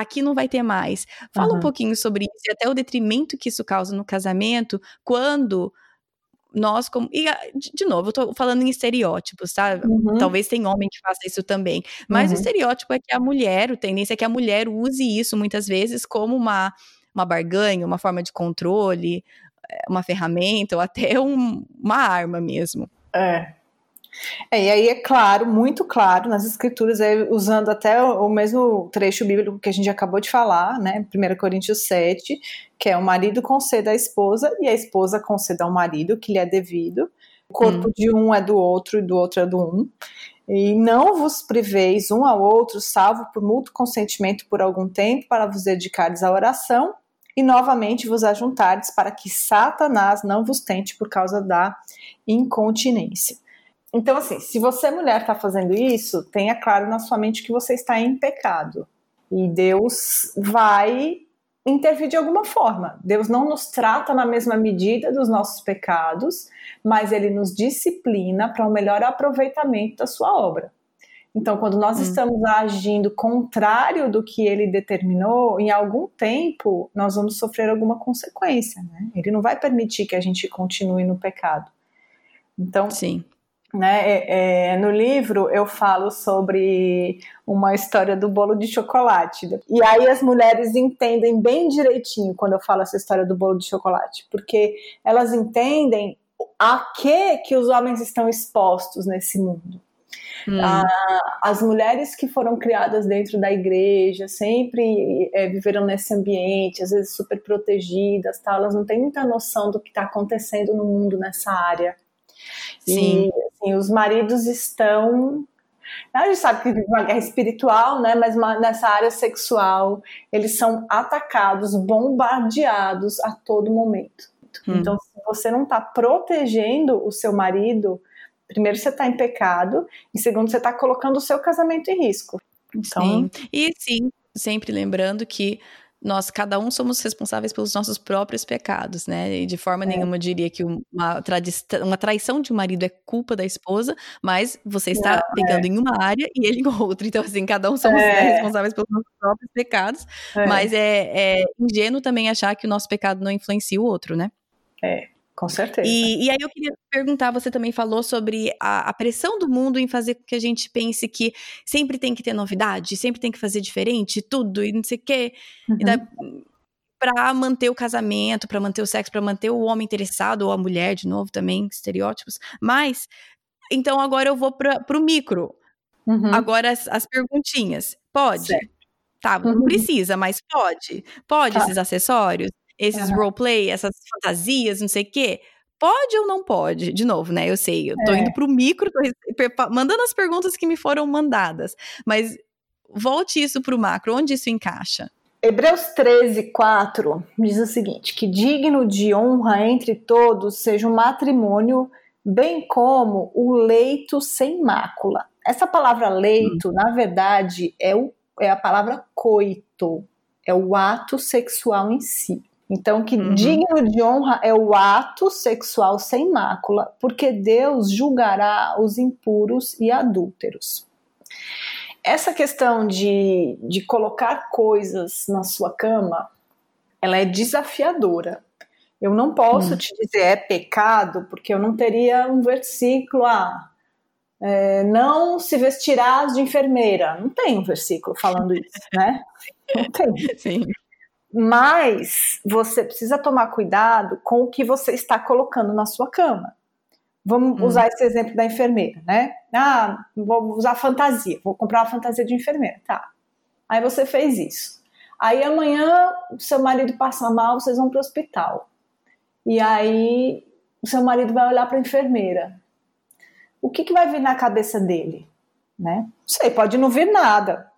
Speaker 1: aqui não vai ter mais. Fala uhum. um pouquinho sobre isso e até o detrimento que isso causa no casamento, quando nós como e de novo eu tô falando em estereótipos tá uhum. talvez tem homem que faça isso também mas uhum. o estereótipo é que a mulher o tendência é que a mulher use isso muitas vezes como uma uma barganha uma forma de controle uma ferramenta ou até um, uma arma mesmo.
Speaker 3: É. é. E aí é claro, muito claro nas escrituras, é, usando até o, o mesmo trecho bíblico que a gente acabou de falar, né? 1 Coríntios 7, que é o marido conceda à esposa e a esposa conceda ao marido, que lhe é devido. O corpo hum. de um é do outro e do outro é do um. E não vos priveis um ao outro, salvo por mútuo consentimento por algum tempo, para vos dedicares à oração e novamente vos ajuntardes para que Satanás não vos tente por causa da incontinência. Então, assim, se você, mulher, está fazendo isso, tenha claro na sua mente que você está em pecado. E Deus vai intervir de alguma forma. Deus não nos trata na mesma medida dos nossos pecados, mas ele nos disciplina para o um melhor aproveitamento da sua obra. Então, quando nós hum. estamos agindo contrário do que ele determinou, em algum tempo nós vamos sofrer alguma consequência. Né? Ele não vai permitir que a gente continue no pecado. Então,
Speaker 1: Sim.
Speaker 3: Né, é, é, no livro eu falo sobre uma história do bolo de chocolate. E aí as mulheres entendem bem direitinho quando eu falo essa história do bolo de chocolate, porque elas entendem a que que os homens estão expostos nesse mundo. Hum. Ah, as mulheres que foram criadas dentro da igreja sempre é, viveram nesse ambiente, às vezes super protegidas, tá? elas não têm muita noção do que está acontecendo no mundo nessa área. Sim. E assim, os maridos estão. A gente sabe que vive uma guerra espiritual, né? Mas nessa área sexual, eles são atacados, bombardeados a todo momento. Hum. Então, se você não está protegendo o seu marido, primeiro você está em pecado, e segundo você está colocando o seu casamento em risco.
Speaker 1: Então, sim. E sim, sempre lembrando que nós cada um somos responsáveis pelos nossos próprios pecados, né? E de forma é. nenhuma eu diria que uma, uma traição de um marido é culpa da esposa, mas você está Não, pegando é. em uma área e ele em outra. Então, assim, cada um somos é. responsáveis pelos nossos próprios pecados, é. mas é, é ingênuo também achar que o nosso pecado não influencia o outro, né?
Speaker 3: É. Com certeza.
Speaker 1: E, e, aí eu queria perguntar, você também falou sobre a, a, pressão do mundo em fazer com que a gente pense que sempre tem que ter novidade, sempre tem que fazer diferente, tudo, e não sei o quê. Uhum. Para manter o casamento, para manter o sexo, para manter o homem interessado, ou a mulher, de novo, também, estereótipos. Mas, então agora eu vou para o micro. Uhum. Agora as, as, perguntinhas. Pode? Certo. Tá, não uhum. precisa, mas pode. Pode tá. esses acessórios? Esses uhum. roleplay, essas fantasias, não sei o quê. Pode ou não pode? De novo, né? Eu sei, eu tô é. indo pro micro, tô mandando as perguntas que me foram mandadas. Mas volte isso pro macro, onde isso encaixa?
Speaker 3: Hebreus 13, 4 diz o seguinte: que digno de honra entre todos seja o matrimônio, bem como o leito sem mácula. Essa palavra leito, hum. na verdade, é, o, é a palavra coito, é o ato sexual em si. Então, que uhum. digno de honra é o ato sexual sem mácula, porque Deus julgará os impuros e adúlteros. Essa questão de, de colocar coisas na sua cama, ela é desafiadora. Eu não posso uhum. te dizer é pecado, porque eu não teria um versículo, ah, é, não se vestirás de enfermeira. Não tem um versículo falando isso, né? Não tem. Sim. Mas você precisa tomar cuidado com o que você está colocando na sua cama. Vamos hum. usar esse exemplo da enfermeira, né? Ah, vou usar fantasia, vou comprar uma fantasia de enfermeira, tá. Aí você fez isso. Aí amanhã seu marido passa mal, vocês vão para o hospital. E aí o seu marido vai olhar para a enfermeira. O que, que vai vir na cabeça dele? Né? Não sei, pode não vir nada.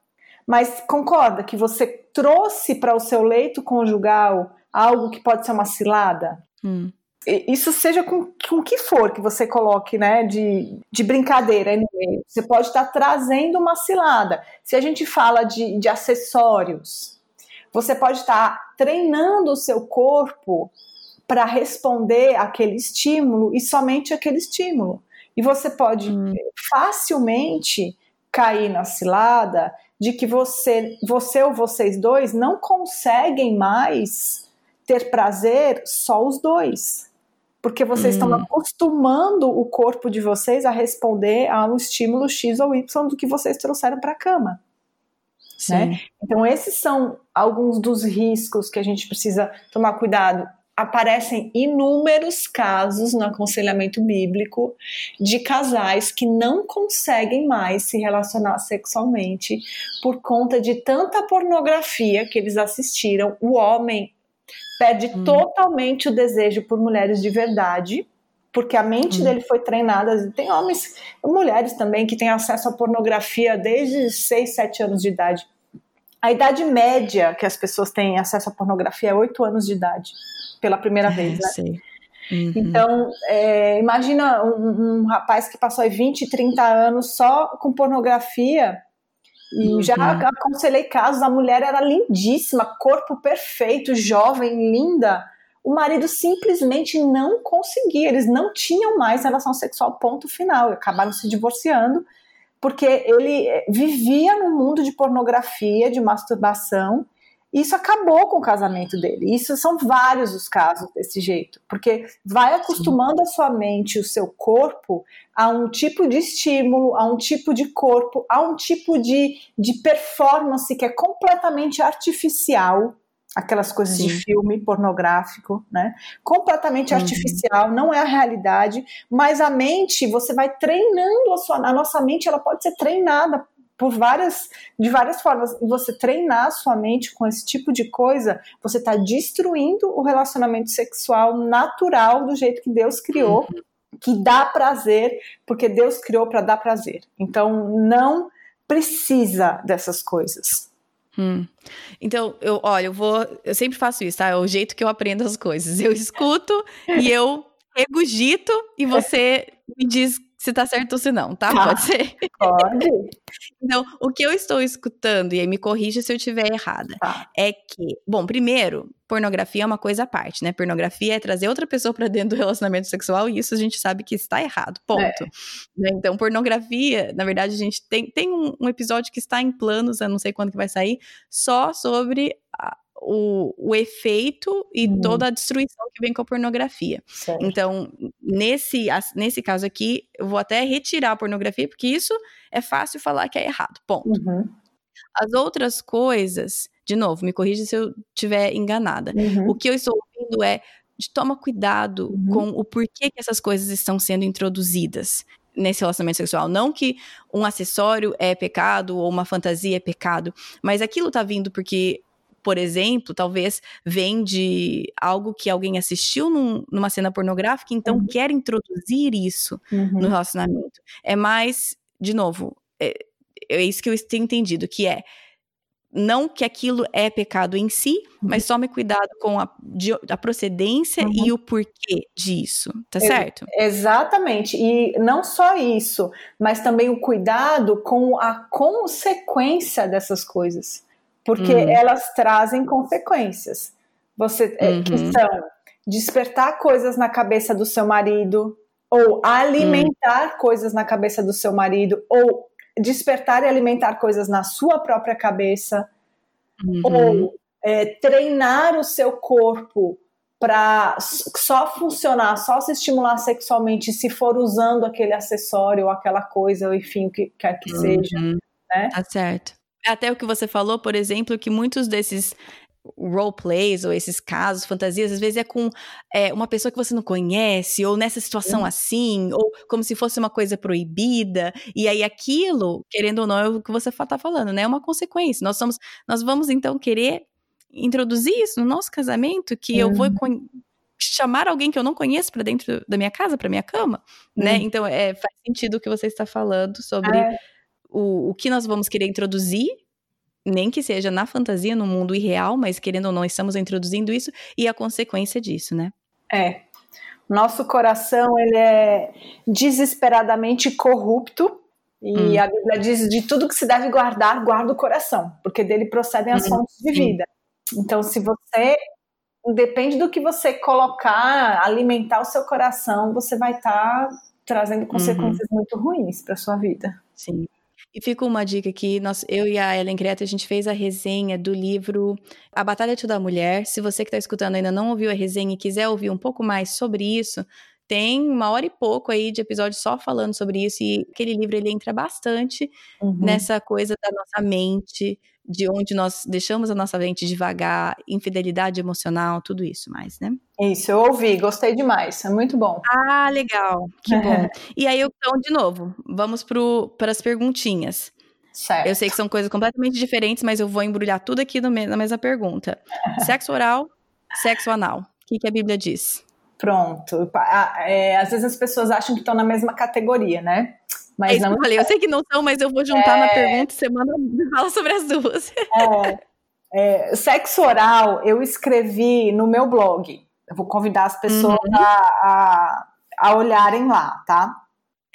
Speaker 3: Mas concorda que você trouxe para o seu leito conjugal algo que pode ser uma cilada? Hum. Isso seja com, o que for que você coloque, né, de, de brincadeira no meio. Você pode estar tá trazendo uma cilada. Se a gente fala de, de acessórios, você pode estar tá treinando o seu corpo para responder aquele estímulo e somente aquele estímulo. E você pode hum. facilmente cair na cilada de que você, você ou vocês dois não conseguem mais ter prazer só os dois. Porque vocês hum. estão acostumando o corpo de vocês a responder a um estímulo X ou Y do que vocês trouxeram para a cama. Né? Então, esses são alguns dos riscos que a gente precisa tomar cuidado aparecem inúmeros casos no aconselhamento bíblico de casais que não conseguem mais se relacionar sexualmente por conta de tanta pornografia que eles assistiram. O homem perde hum. totalmente o desejo por mulheres de verdade, porque a mente hum. dele foi treinada. Tem homens, mulheres também, que têm acesso à pornografia desde 6, 7 anos de idade. A idade média que as pessoas têm acesso à pornografia é 8 anos de idade pela primeira vez, né? Uhum. Então, é, imagina um, um, rapaz que passou aí 20, 30 anos só com pornografia. E uhum. já aconselhei casos, a mulher era lindíssima, corpo perfeito, jovem, linda. O marido simplesmente não conseguia, eles não tinham mais relação sexual, ponto final. Acabaram se divorciando, porque ele vivia no mundo de pornografia, de masturbação, isso acabou com o casamento dele. Isso são vários os casos desse jeito, porque vai acostumando a sua mente, o seu corpo, a um tipo de estímulo, a um tipo de corpo, a um tipo de, de performance que é completamente artificial. Aquelas coisas Sim. de filme pornográfico, né? Completamente uhum. artificial, não é a realidade, mas a mente, você vai treinando a sua. A nossa mente, ela pode ser treinada por várias, de várias formas. E você treinar a sua mente com esse tipo de coisa, você está destruindo o relacionamento sexual natural do jeito que Deus criou, uhum. que dá prazer, porque Deus criou para dar prazer. Então, não precisa dessas coisas.
Speaker 1: Hum. Então, eu, olha, eu vou. Eu sempre faço isso, tá? É o jeito que eu aprendo as coisas. Eu escuto e eu regurgito e você me diz se tá certo ou se não, tá? tá. Pode ser?
Speaker 3: Pode.
Speaker 1: então, o que eu estou escutando, e aí me corrija se eu estiver errada, tá. é que, bom, primeiro, pornografia é uma coisa à parte, né? Pornografia é trazer outra pessoa para dentro do relacionamento sexual e isso a gente sabe que está errado, ponto. É. Né? Então, pornografia, na verdade, a gente tem, tem um, um, episódio que está em planos, eu não sei quando que vai sair, só sobre a, o, o efeito e uhum. toda a destruição que vem com a pornografia. Certo. Então, nesse, nesse caso aqui, eu vou até retirar a pornografia, porque isso é fácil falar que é errado. Ponto. Uhum. As outras coisas, de novo, me corrija se eu estiver enganada. Uhum. O que eu estou ouvindo é de toma cuidado uhum. com o porquê que essas coisas estão sendo introduzidas nesse relacionamento sexual. Não que um acessório é pecado ou uma fantasia é pecado, mas aquilo tá vindo porque por exemplo, talvez vem de algo que alguém assistiu num, numa cena pornográfica, então uhum. quer introduzir isso uhum. no relacionamento. É mais, de novo, é, é isso que eu tenho entendido, que é não que aquilo é pecado em si, uhum. mas tome cuidado com a, de, a procedência uhum. e o porquê disso, tá certo?
Speaker 3: Exatamente. E não só isso, mas também o cuidado com a consequência dessas coisas porque uhum. elas trazem consequências. Você é, uhum. que são despertar coisas na cabeça do seu marido, ou alimentar uhum. coisas na cabeça do seu marido, ou despertar e alimentar coisas na sua própria cabeça, uhum. ou é, treinar o seu corpo para só funcionar, só se estimular sexualmente se for usando aquele acessório ou aquela coisa, ou enfim, o que quer que seja.
Speaker 1: Uhum. Né? Tá certo. Até o que você falou, por exemplo, que muitos desses roleplays ou esses casos, fantasias, às vezes é com é, uma pessoa que você não conhece, ou nessa situação assim, ou como se fosse uma coisa proibida, e aí aquilo, querendo ou não, é o que você está falando, né? É uma consequência. Nós somos, nós vamos então querer introduzir isso no nosso casamento, que uhum. eu vou uhum. chamar alguém que eu não conheço para dentro da minha casa, para minha cama, né? uhum. Então é, faz sentido o que você está falando sobre é o, o que nós vamos querer introduzir, nem que seja na fantasia, no mundo irreal, mas querendo ou não, estamos introduzindo isso e a consequência disso, né?
Speaker 3: É. Nosso coração, ele é desesperadamente corrupto e hum. a Bíblia diz de tudo que se deve guardar, guarda o coração, porque dele procedem as hum. fontes de vida. Então, se você depende do que você colocar, alimentar o seu coração, você vai estar tá trazendo consequências uhum. muito ruins para sua vida.
Speaker 1: Sim. E fica uma dica aqui, nós, eu e a Ellen Creta, a gente fez a resenha do livro A Batalha da Mulher. Se você que está escutando ainda não ouviu a resenha e quiser ouvir um pouco mais sobre isso, tem uma hora e pouco aí de episódio só falando sobre isso e aquele livro ele entra bastante uhum. nessa coisa da nossa mente, de onde nós deixamos a nossa mente devagar, infidelidade emocional, tudo isso mais, né?
Speaker 3: Isso, eu ouvi, gostei demais, é muito bom.
Speaker 1: Ah, legal, que bom. e aí, então, de novo, vamos para as perguntinhas.
Speaker 3: Certo.
Speaker 1: Eu sei que são coisas completamente diferentes, mas eu vou embrulhar tudo aqui na mesma pergunta. Sexo oral, sexo anal. O que, que a Bíblia diz?
Speaker 3: Pronto. É, às vezes as pessoas acham que estão na mesma categoria, né?
Speaker 1: Mas é não. Eu, falei. eu sei que não são, mas eu vou juntar é... na pergunta e fala sobre as duas.
Speaker 3: É, é, sexo oral, eu escrevi no meu blog. Eu vou convidar as pessoas uhum. a, a, a olharem lá, tá?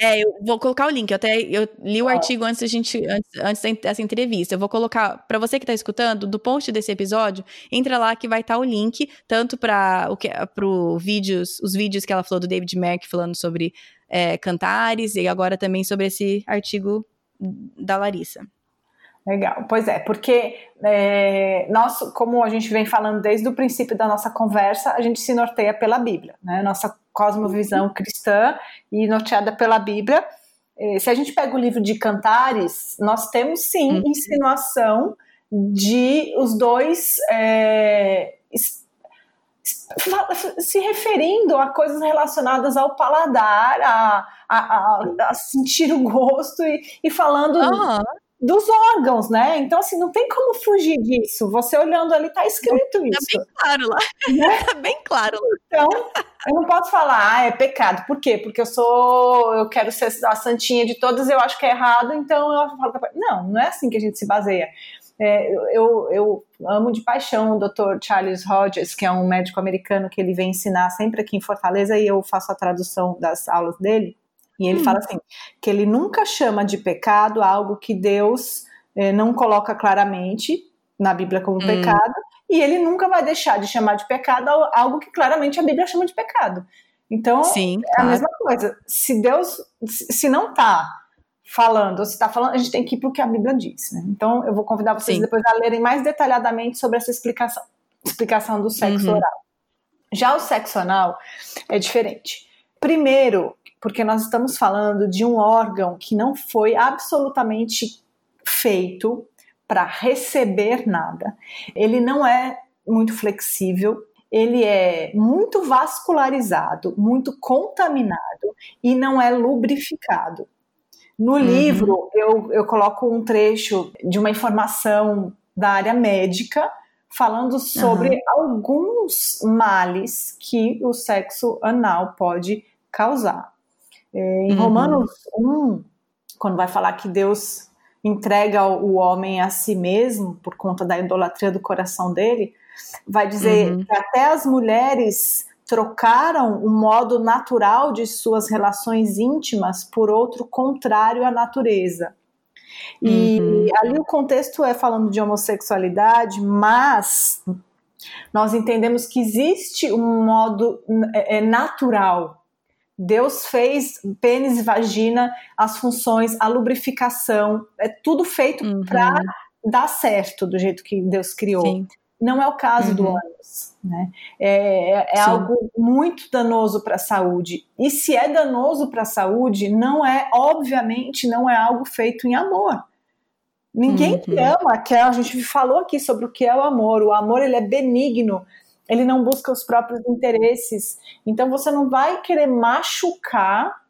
Speaker 1: É, eu vou colocar o link. Eu até eu li o artigo antes da gente antes, antes dessa entrevista. Eu vou colocar para você que está escutando, do post desse episódio, entra lá que vai estar tá o link tanto para vídeos, os vídeos que ela falou do David Merck falando sobre é, cantares e agora também sobre esse artigo da Larissa.
Speaker 3: Legal, pois é, porque é, nós, como a gente vem falando desde o princípio da nossa conversa, a gente se norteia pela Bíblia, né? Nossa cosmovisão cristã e norteada pela Bíblia. É, se a gente pega o livro de Cantares, nós temos sim uhum. insinuação de os dois é, se referindo a coisas relacionadas ao paladar, a, a, a, a sentir o gosto e, e falando uhum dos órgãos, né? Então, assim, não tem como fugir disso. Você olhando ali, tá escrito tá isso.
Speaker 1: Tá bem claro lá. Né? Tá bem claro lá.
Speaker 3: Então, eu não posso falar, ah, é pecado. Por quê? Porque eu sou, eu quero ser a santinha de todas, eu acho que é errado, então eu falo que é Não, não é assim que a gente se baseia. É, eu, eu amo de paixão o Dr. Charles Rogers, que é um médico americano que ele vem ensinar sempre aqui em Fortaleza e eu faço a tradução das aulas dele. E ele hum. fala assim: que ele nunca chama de pecado algo que Deus eh, não coloca claramente na Bíblia como hum. pecado, e ele nunca vai deixar de chamar de pecado algo que claramente a Bíblia chama de pecado. Então, Sim, é claro. a mesma coisa. Se Deus, se não está falando, ou se está falando, a gente tem que ir para o que a Bíblia diz. Né? Então, eu vou convidar vocês Sim. depois a lerem mais detalhadamente sobre essa explicação, explicação do sexo uhum. oral. Já o sexo anal é diferente. Primeiro, porque nós estamos falando de um órgão que não foi absolutamente feito para receber nada. Ele não é muito flexível, ele é muito vascularizado, muito contaminado e não é lubrificado. No uhum. livro, eu, eu coloco um trecho de uma informação da área médica falando sobre uhum. alguns males que o sexo anal pode causar. Em uhum. Romanos 1, quando vai falar que Deus entrega o homem a si mesmo por conta da idolatria do coração dele, vai dizer uhum. que até as mulheres trocaram o modo natural de suas relações íntimas por outro contrário à natureza. E uhum. ali o contexto é falando de homossexualidade, mas nós entendemos que existe um modo é, é natural Deus fez pênis e vagina, as funções, a lubrificação, é tudo feito uhum. para dar certo do jeito que Deus criou. Sim. Não é o caso uhum. do ânus, né? É, é, é algo muito danoso para a saúde. E se é danoso para a saúde, não é, obviamente, não é algo feito em amor. Ninguém uhum. que ama, que a gente falou aqui sobre o que é o amor. O amor ele é benigno, ele não busca os próprios interesses. Então você não vai querer machucar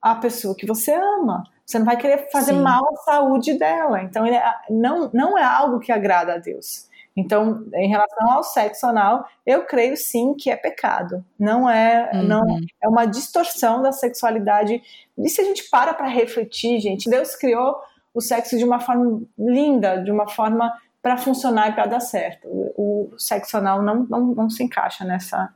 Speaker 3: a pessoa que você ama. Você não vai querer fazer Sim. mal à saúde dela. Então ele é, não, não é algo que agrada a Deus. Então, em relação ao sexo anal, eu creio sim que é pecado. Não é, uhum. não é uma distorção da sexualidade. E se a gente para para refletir, gente, Deus criou o sexo de uma forma linda, de uma forma para funcionar e para dar certo. O, sexo anal não, não, não se encaixa nessa.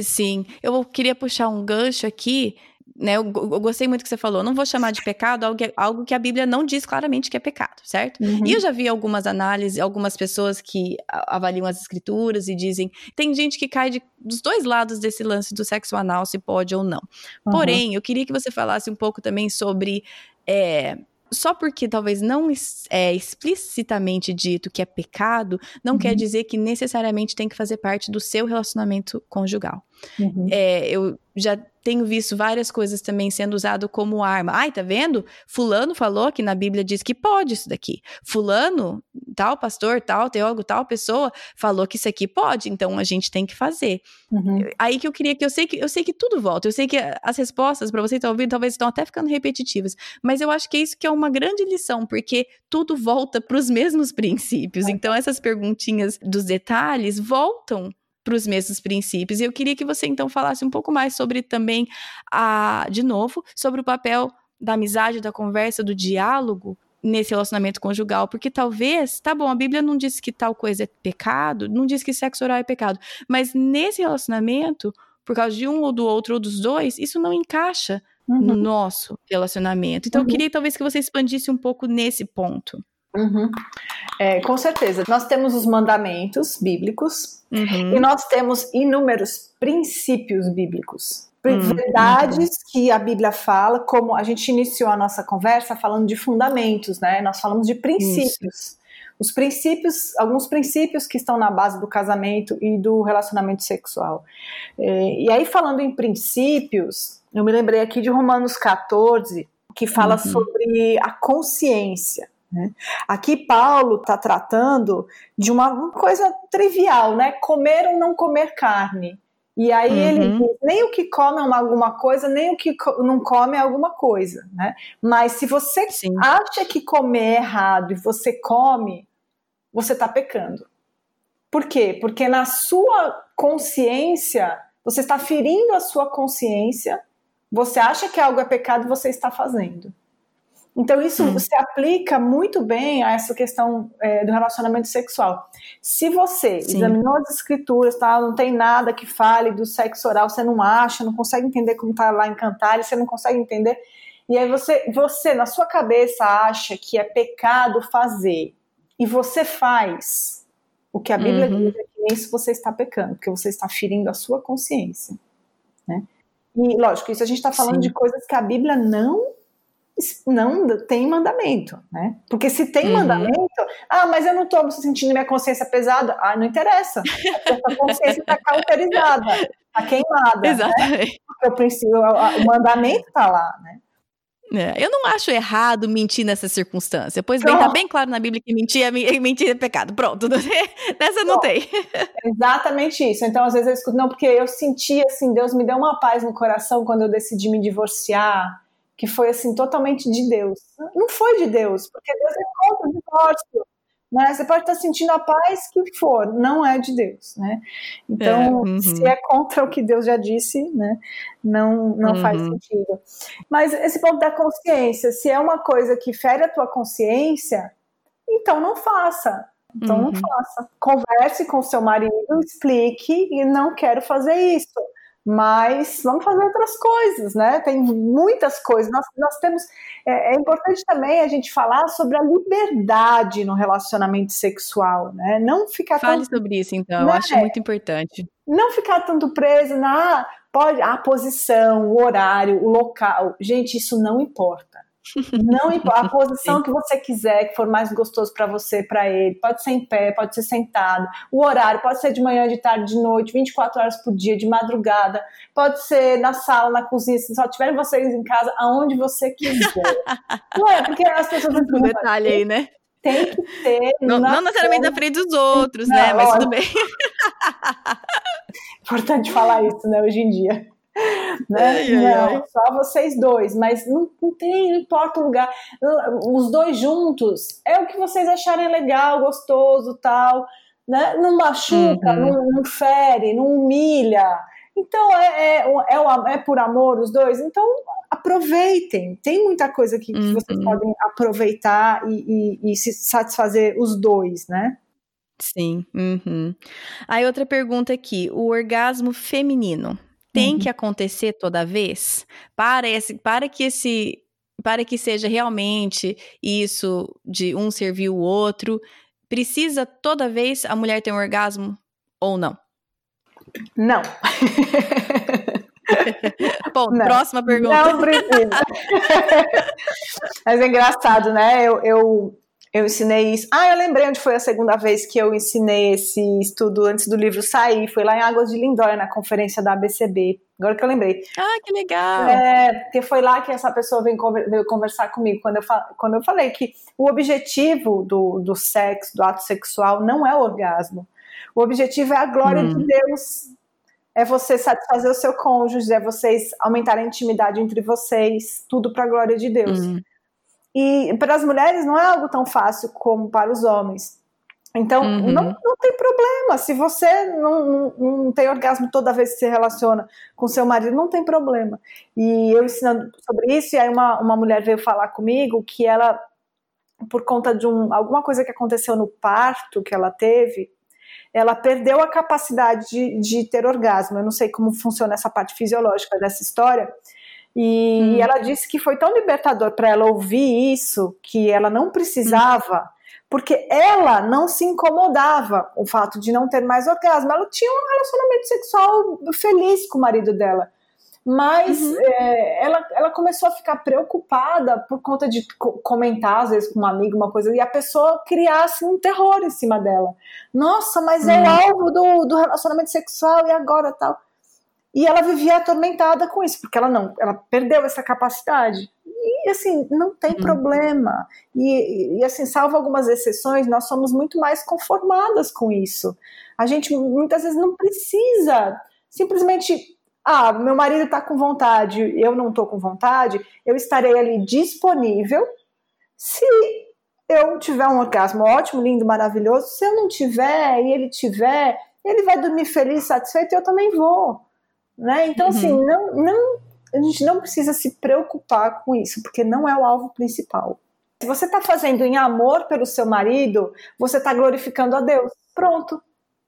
Speaker 1: Sim, eu queria puxar um gancho aqui né, eu, gostei muito que você falou, não vou chamar de pecado algo que, algo que a Bíblia não diz claramente que é pecado, certo? Uhum. E eu já vi algumas análises, algumas pessoas que avaliam as escrituras e dizem, tem gente que cai de, dos dois lados desse lance do sexo anal, se pode ou não. Uhum. Porém, eu queria que você falasse um pouco também sobre é, só porque talvez não é explicitamente dito que é pecado, não uhum. quer dizer que necessariamente tem que fazer parte do seu relacionamento conjugal. Uhum. É, eu já tenho visto várias coisas também sendo usado como arma. Ai, tá vendo? Fulano falou que na Bíblia diz que pode isso daqui. Fulano, tal pastor, tal teólogo, tal pessoa falou que isso aqui pode, então a gente tem que fazer. Uhum. Aí que eu queria que eu sei que eu sei que tudo volta. Eu sei que as respostas para você estar ouvindo talvez estão até ficando repetitivas, mas eu acho que é isso que é uma grande lição, porque tudo volta para os mesmos princípios. Então essas perguntinhas dos detalhes voltam para os mesmos princípios. E eu queria que você então falasse um pouco mais sobre também a, de novo, sobre o papel da amizade, da conversa, do diálogo nesse relacionamento conjugal, porque talvez, tá bom, a Bíblia não diz que tal coisa é pecado, não diz que sexo oral é pecado, mas nesse relacionamento, por causa de um ou do outro ou dos dois, isso não encaixa uhum. no nosso relacionamento. Então, uhum. eu queria talvez que você expandisse um pouco nesse ponto.
Speaker 3: Uhum. É, com certeza. Nós temos os mandamentos bíblicos uhum. e nós temos inúmeros princípios bíblicos. Uhum. Verdades que a Bíblia fala, como a gente iniciou a nossa conversa falando de fundamentos, né? Nós falamos de princípios. Isso. Os princípios, alguns princípios que estão na base do casamento e do relacionamento sexual. É, e aí, falando em princípios, eu me lembrei aqui de Romanos 14, que fala uhum. sobre a consciência. Né? Aqui Paulo está tratando de uma coisa trivial, né? Comer ou não comer carne. E aí uhum. ele diz, nem o que come é uma, alguma coisa, nem o que não come é alguma coisa, né? Mas se você Sim. acha que comer é errado e você come, você está pecando. Por quê? Porque na sua consciência, você está ferindo a sua consciência, você acha que algo é pecado, você está fazendo. Então, isso hum. se aplica muito bem a essa questão é, do relacionamento sexual. Se você Sim. examinou as escrituras, tá, não tem nada que fale do sexo oral, você não acha, não consegue entender como está lá em Cantares, você não consegue entender, e aí você, você, na sua cabeça, acha que é pecado fazer, e você faz o que a Bíblia uhum. diz é que nisso você está pecando, porque você está ferindo a sua consciência. Né? E, lógico, isso a gente está falando Sim. de coisas que a Bíblia não não tem mandamento, né? Porque se tem uhum. mandamento, ah, mas eu não estou sentindo minha consciência pesada, ah, não interessa. A consciência está cauterizada, está queimada. Né? Exatamente. Né? O, princípio, o mandamento está lá, né?
Speaker 1: É, eu não acho errado mentir nessa circunstância. Pois bem, está bem claro na Bíblia que mentir é, mentir é pecado. Pronto, nessa não, não tem.
Speaker 3: Exatamente isso. Então, às vezes eu escuto, não, porque eu senti assim, Deus me deu uma paz no coração quando eu decidi me divorciar que foi assim totalmente de Deus. Não foi de Deus, porque Deus é contra o divórcio. Né? Você pode estar sentindo a paz que for, não é de Deus, né? Então, é, uhum. se é contra o que Deus já disse, né? Não, não uhum. faz sentido. Mas esse ponto da consciência, se é uma coisa que fere a tua consciência, então não faça. Então uhum. não faça. Converse com seu marido, explique e não quero fazer isso mas vamos fazer outras coisas, né? Tem muitas coisas. Nós, nós temos. É, é, importante também a gente falar sobre a liberdade no relacionamento sexual, né? Não ficar.
Speaker 1: Fale tão, sobre isso, então. Né? Eu acho muito importante.
Speaker 3: Não ficar tanto preso na pode a posição, o horário, o local. Gente, isso não importa. Não importa a posição Sim. que você quiser, que for mais gostoso para você, para ele. Pode ser em pé, pode ser sentado. O horário pode ser de manhã, de tarde, de noite, 24 horas por dia, de madrugada. Pode ser na sala, na cozinha, se só tiverem vocês em casa, aonde você quiser. não é, porque as pessoas.
Speaker 1: Um detalhe aí, né?
Speaker 3: Tem que ter.
Speaker 1: Não, não necessariamente na frente dos outros, não, né? Mas tudo bem.
Speaker 3: Importante falar isso, né, hoje em dia né? Ai, não, ai. só vocês dois, mas não, não, tem, não importa o lugar. Os dois juntos é o que vocês acharem legal, gostoso, tal, né? Não machuca, uhum. não, não, fere, não humilha. Então é, é, é, é, por amor os dois. Então aproveitem. Tem muita coisa que, uhum. que vocês uhum. podem aproveitar e, e, e, se satisfazer os dois, né?
Speaker 1: Sim. Uhum. Aí outra pergunta aqui: o orgasmo feminino tem uhum. que acontecer toda vez para esse, para que esse para que seja realmente isso de um servir o outro, precisa toda vez a mulher ter um orgasmo ou não?
Speaker 3: Não.
Speaker 1: Bom, não. próxima pergunta.
Speaker 3: Não precisa. Mas é engraçado, né? Eu, eu eu ensinei isso. Ah, eu lembrei onde foi a segunda vez que eu ensinei esse estudo antes do livro sair. Foi lá em Águas de Lindóia, na conferência da ABCB. Agora que eu lembrei.
Speaker 1: Ah, que legal!
Speaker 3: É, porque foi lá que essa pessoa veio, conversar comigo. Quando eu, quando eu falei que o objetivo do, do sexo, do ato sexual, não é o orgasmo. O objetivo é a glória hum. de Deus. É você satisfazer o seu cônjuge, é vocês aumentarem a intimidade entre vocês, tudo para a glória de Deus. Hum. E para as mulheres não é algo tão fácil como para os homens. Então, uhum. não, não tem problema. Se você não, não, não, tem orgasmo toda vez que se relaciona com seu marido, não tem problema. E eu ensinando sobre isso, e aí uma, uma mulher veio falar comigo que ela por conta de um, alguma coisa que aconteceu no parto que ela teve, ela perdeu a capacidade de, de ter orgasmo. Eu não sei como funciona essa parte fisiológica dessa história. E hum. ela disse que foi tão libertador para ela ouvir isso, que ela não precisava, porque ela não se incomodava o fato de não ter mais orgasmo. Ela tinha um relacionamento sexual feliz com o marido dela mas uhum. é, ela, ela começou a ficar preocupada por conta de comentar, às vezes, com um amigo, uma coisa, e a pessoa criasse um terror em cima dela. Nossa, mas é o uhum. alvo do, do relacionamento sexual e agora tal. E ela vivia atormentada com isso, porque ela não, ela perdeu essa capacidade. E assim, não tem uhum. problema. E, e, assim, salvo algumas exceções, nós somos muito mais conformadas com isso. A gente muitas vezes não precisa simplesmente ah, meu marido está com vontade, eu não estou com vontade, eu estarei ali disponível. Se eu tiver um orgasmo ótimo, lindo, maravilhoso, se eu não tiver e ele tiver, ele vai dormir feliz, satisfeito e eu também vou. Né? Então, assim, uhum. assim, não, não, a gente não precisa se preocupar com isso, porque não é o alvo principal. Se você está fazendo em amor pelo seu marido, você está glorificando a Deus. Pronto.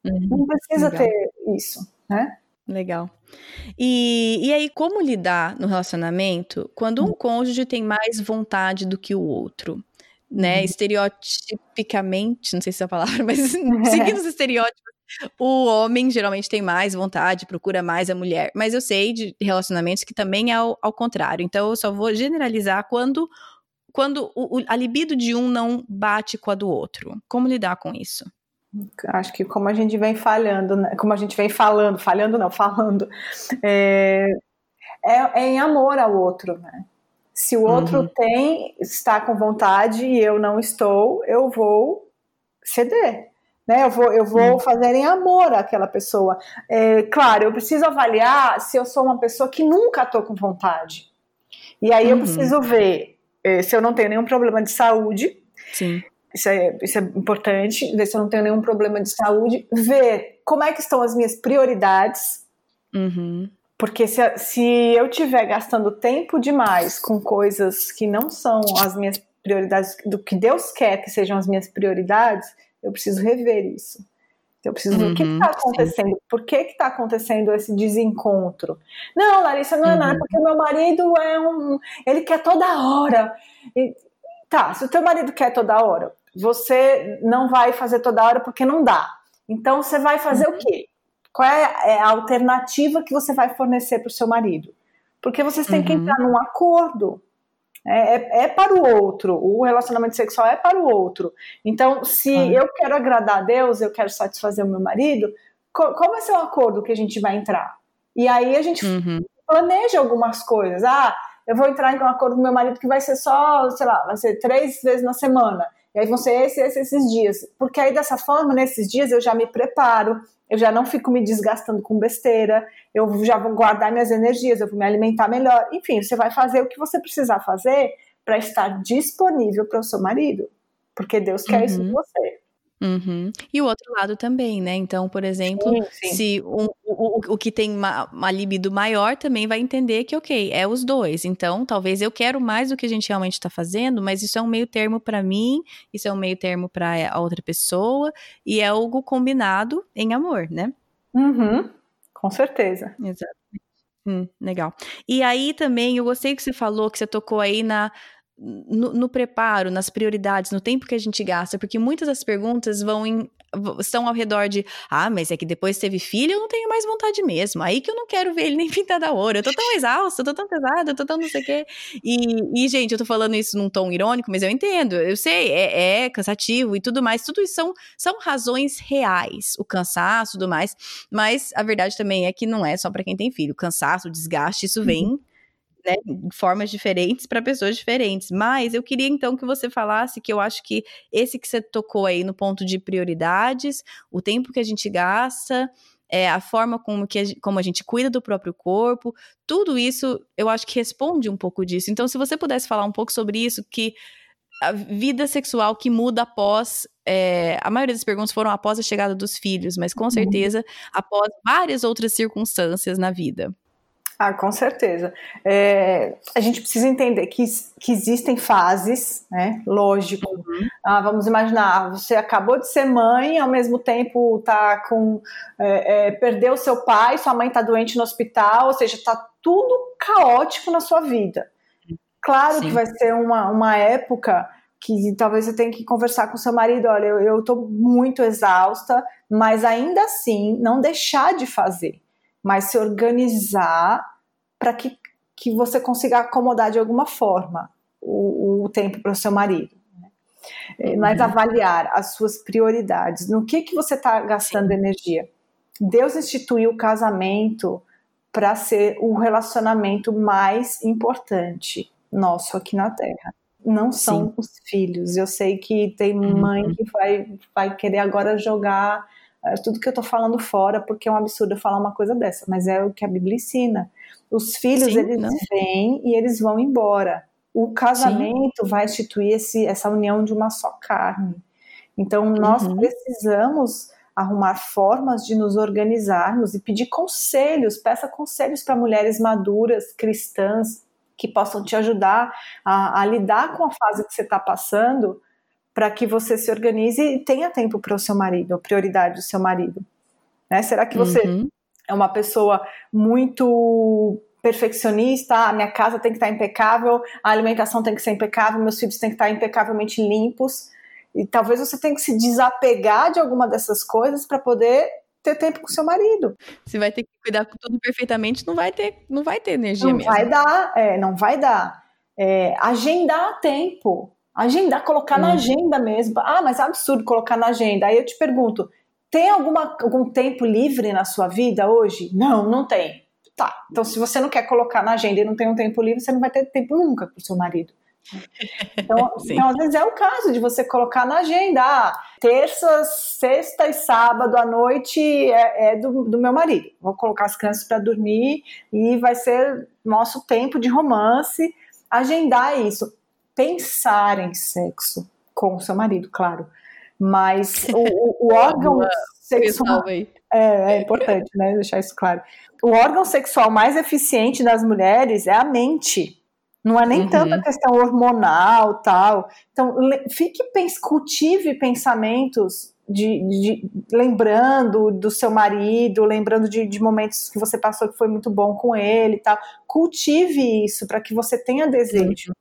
Speaker 3: Uhum. Não precisa Legal. ter isso, né?
Speaker 1: Legal. E, e aí, como lidar no relacionamento quando um hum. cônjuge tem mais vontade do que o outro? Né? Uhum. Estereotipicamente, não sei se é a palavra, mas seguindo os estereótipos, o homem geralmente tem mais vontade, procura mais a mulher. Mas eu sei de relacionamentos que também é ao, ao contrário. Então, eu só vou generalizar quando, quando o, a libido de um não bate com a do outro. Como lidar com isso?
Speaker 3: Acho que como a gente vem falhando, né? como a gente vem falando, falhando não, falando, é, é, é em amor ao outro, né? Se o outro uhum. tem, está com vontade e eu não estou, eu vou ceder. Né, eu vou, eu vou fazer em amor àquela pessoa. É, claro, eu preciso avaliar se eu sou uma pessoa que nunca estou com vontade. E aí uhum. eu preciso ver é, se eu não tenho nenhum problema de saúde.
Speaker 1: Sim.
Speaker 3: Isso é, isso é importante, ver se eu não tenho nenhum problema de saúde, ver como é que estão as minhas prioridades.
Speaker 1: Uhum.
Speaker 3: Porque se, se eu estiver gastando tempo demais com coisas que não são as minhas prioridades, do que Deus quer que sejam as minhas prioridades, eu preciso rever isso. Eu preciso ver o que está uhum, acontecendo, sim. por que está acontecendo esse desencontro. Não, Larissa, não é uhum. nada, porque meu marido é um. Ele quer toda hora. E, tá, se o teu marido quer toda hora, você não vai fazer toda hora porque não dá. Então você vai fazer uhum. o quê? Qual é, é a alternativa que você vai fornecer para o seu marido? Porque vocês têm uhum. que entrar num acordo. É, é, é, para o outro, o relacionamento sexual é para o outro. Então, se uhum. eu quero agradar a Deus, eu quero satisfazer o meu marido, qual, qual vai ser o acordo que a gente vai entrar? E aí a gente uhum. planeja algumas coisas. Ah, eu vou entrar em um acordo com meu marido que vai ser só, sei lá, vai ser três vezes na semana. E aí vão ser esses, esses, esses dias. Porque aí dessa forma, nesses dias, eu já me preparo, eu já não fico me desgastando com besteira, eu já vou guardar minhas energias, eu vou me alimentar melhor. Enfim, você vai fazer o que você precisar fazer para estar disponível para o seu marido. Porque Deus quer uhum. isso de você.
Speaker 1: Uhum. E o outro lado também, né? Então, por exemplo, sim, sim. se um, o, o que tem uma, uma libido maior também vai entender que, ok, é os dois. Então, talvez eu quero mais do que a gente realmente está fazendo, mas isso é um meio termo para mim, isso é um meio termo para a outra pessoa, e é algo combinado em amor, né?
Speaker 3: Uhum. Com certeza.
Speaker 1: Exato. Hum, legal. E aí também, eu gostei que você falou, que você tocou aí na no, no, preparo, nas prioridades, no tempo que a gente gasta, porque muitas das perguntas vão em, estão ao redor de ah, mas é que depois teve filho, eu não tenho mais vontade mesmo. Aí que eu não quero ver ele nem pintar da hora. Eu tô tão exausta, eu tô tão pesada, eu tô tão não sei o quê. E, e, gente, eu tô falando isso num tom irônico, mas eu entendo. Eu sei, é, é cansativo e tudo mais. Tudo isso são, são razões reais. O cansaço e tudo mais. Mas a verdade também é que não é só para quem tem filho. O cansaço, o desgaste, isso vem. Uhum né, formas diferentes para pessoas diferentes. Mas eu queria então que você falasse que eu acho que esse que você tocou aí no ponto de prioridades, o tempo que a gente gasta, é, a forma como, que a, como a gente cuida do próprio corpo, tudo isso eu acho que responde um pouco disso. Então, se você pudesse falar um pouco sobre isso, que a vida sexual que muda após. É, a maioria das perguntas foram após a chegada dos filhos, mas com uhum. certeza após várias outras circunstâncias na vida.
Speaker 3: Ah, com certeza. É, a gente precisa entender que, que existem fases, né? Lógico. Uhum. Ah, vamos imaginar, você acabou de ser mãe, ao mesmo tempo tá com. É, é, perdeu seu pai, sua mãe está doente no hospital, ou seja, está tudo caótico na sua vida. Claro Sim. que vai ser uma, uma época que talvez você tenha que conversar com seu marido, olha, eu estou muito exausta, mas ainda assim não deixar de fazer mas se organizar para que, que você consiga acomodar de alguma forma o, o tempo para o seu marido. Né? É, mas uhum. avaliar as suas prioridades, no que, que você está gastando Sim. energia. Deus instituiu o casamento para ser o relacionamento mais importante nosso aqui na Terra. Não são Sim. os filhos. Eu sei que tem uhum. mãe que vai, vai querer agora jogar tudo que eu tô falando fora, porque é um absurdo eu falar uma coisa dessa, mas é o que a Bíblia ensina. Os filhos, Sim, eles não. vêm e eles vão embora. O casamento Sim. vai instituir esse, essa união de uma só carne. Então, nós uhum. precisamos arrumar formas de nos organizarmos e pedir conselhos, peça conselhos para mulheres maduras, cristãs, que possam te ajudar a, a lidar com a fase que você está passando, para que você se organize e tenha tempo para o seu marido, a prioridade do seu marido. Né? Será que você uhum. é uma pessoa muito perfeccionista? A minha casa tem que estar impecável, a alimentação tem que ser impecável, meus filhos têm que estar impecavelmente limpos. E talvez você tenha que se desapegar de alguma dessas coisas para poder ter tempo com seu marido.
Speaker 1: Se vai ter que cuidar com tudo perfeitamente, não vai ter, não vai ter energia
Speaker 3: não
Speaker 1: mesmo.
Speaker 3: Não vai dar, é, não vai dar. É, agendar tempo. Agendar, colocar hum. na agenda mesmo. Ah, mas é absurdo colocar na agenda. Aí eu te pergunto: tem alguma, algum tempo livre na sua vida hoje? Não, não tem. Tá. Então, se você não quer colocar na agenda e não tem um tempo livre, você não vai ter tempo nunca para o seu marido. Então, então, às vezes é o caso de você colocar na agenda. Ah, terça, sexta e sábado à noite é, é do, do, meu marido. Vou colocar as crianças para dormir e vai ser nosso tempo de romance. Agendar isso pensar em sexo com o seu marido, claro. Mas o, o órgão sexual. É, é importante, né? Deixar isso claro. O órgão sexual mais eficiente das mulheres é a mente. Não é nem uhum. tanto a questão hormonal tal. Então, fique, cultive pensamentos de, de, lembrando do seu marido, lembrando de, de, momentos que você passou que foi muito bom com ele e tal. Cultive isso para que você tenha desejo.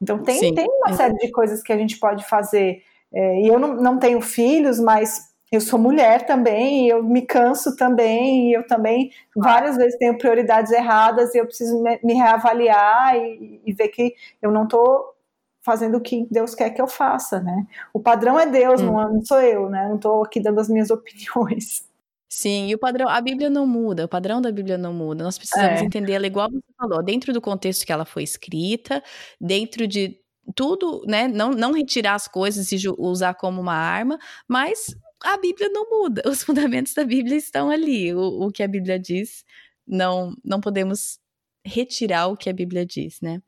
Speaker 3: Então tem, Sim, tem uma série de coisas que a gente pode fazer. É, e eu não, não tenho filhos, mas eu sou mulher também, eu me canso também, e eu também várias vezes tenho prioridades erradas e eu preciso me, me reavaliar e, e, ver que eu não estou fazendo o que Deus quer que eu faça, né? O padrão é Deus, hum. não, não sou eu, né? Não estou aqui dando as minhas opiniões.
Speaker 1: Sim, e o padrão, a Bíblia não muda, o padrão da Bíblia não muda. Nós precisamos é. entender ela igual você falou, dentro do contexto que ela foi escrita, dentro de tudo, né? Não, não retirar as coisas e usar como uma arma, mas a Bíblia não muda. Os fundamentos da Bíblia estão ali. O, o que a Bíblia diz, não, não podemos retirar o que a Bíblia diz, né?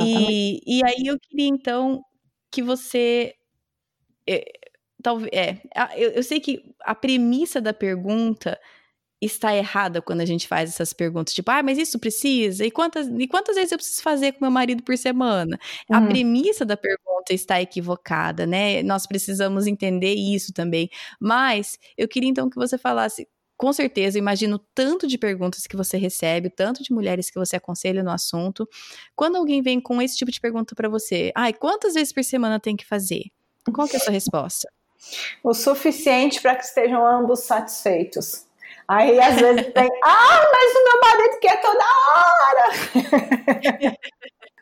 Speaker 1: E, e aí eu queria então que você eh, talvez é, eu, eu sei que a premissa da pergunta está errada quando a gente faz essas perguntas, tipo, ah, mas isso precisa? E quantas, e quantas vezes eu preciso fazer com meu marido por semana? Uhum. A premissa da pergunta está equivocada, né? Nós precisamos entender isso também. Mas eu queria então que você falasse. Com certeza, imagino tanto de perguntas que você recebe, tanto de mulheres que você aconselha no assunto. Quando alguém vem com esse tipo de pergunta para você, ai, quantas vezes por semana tem que fazer? Qual que é a sua resposta?
Speaker 3: O suficiente para que estejam ambos satisfeitos. Aí às vezes tem, ah, mas o meu marido quer toda hora.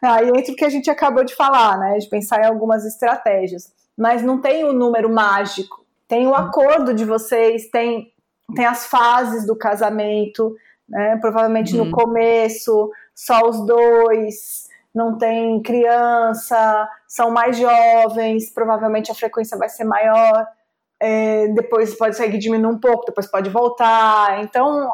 Speaker 3: Aí entra o que a gente acabou de falar, né? De pensar em algumas estratégias. Mas não tem o número mágico. Tem o acordo de vocês, tem, tem as fases do casamento, né? Provavelmente uhum. no começo, só os dois não tem criança, são mais jovens, provavelmente a frequência vai ser maior. É, depois pode seguir diminuir um pouco, depois pode voltar. Então,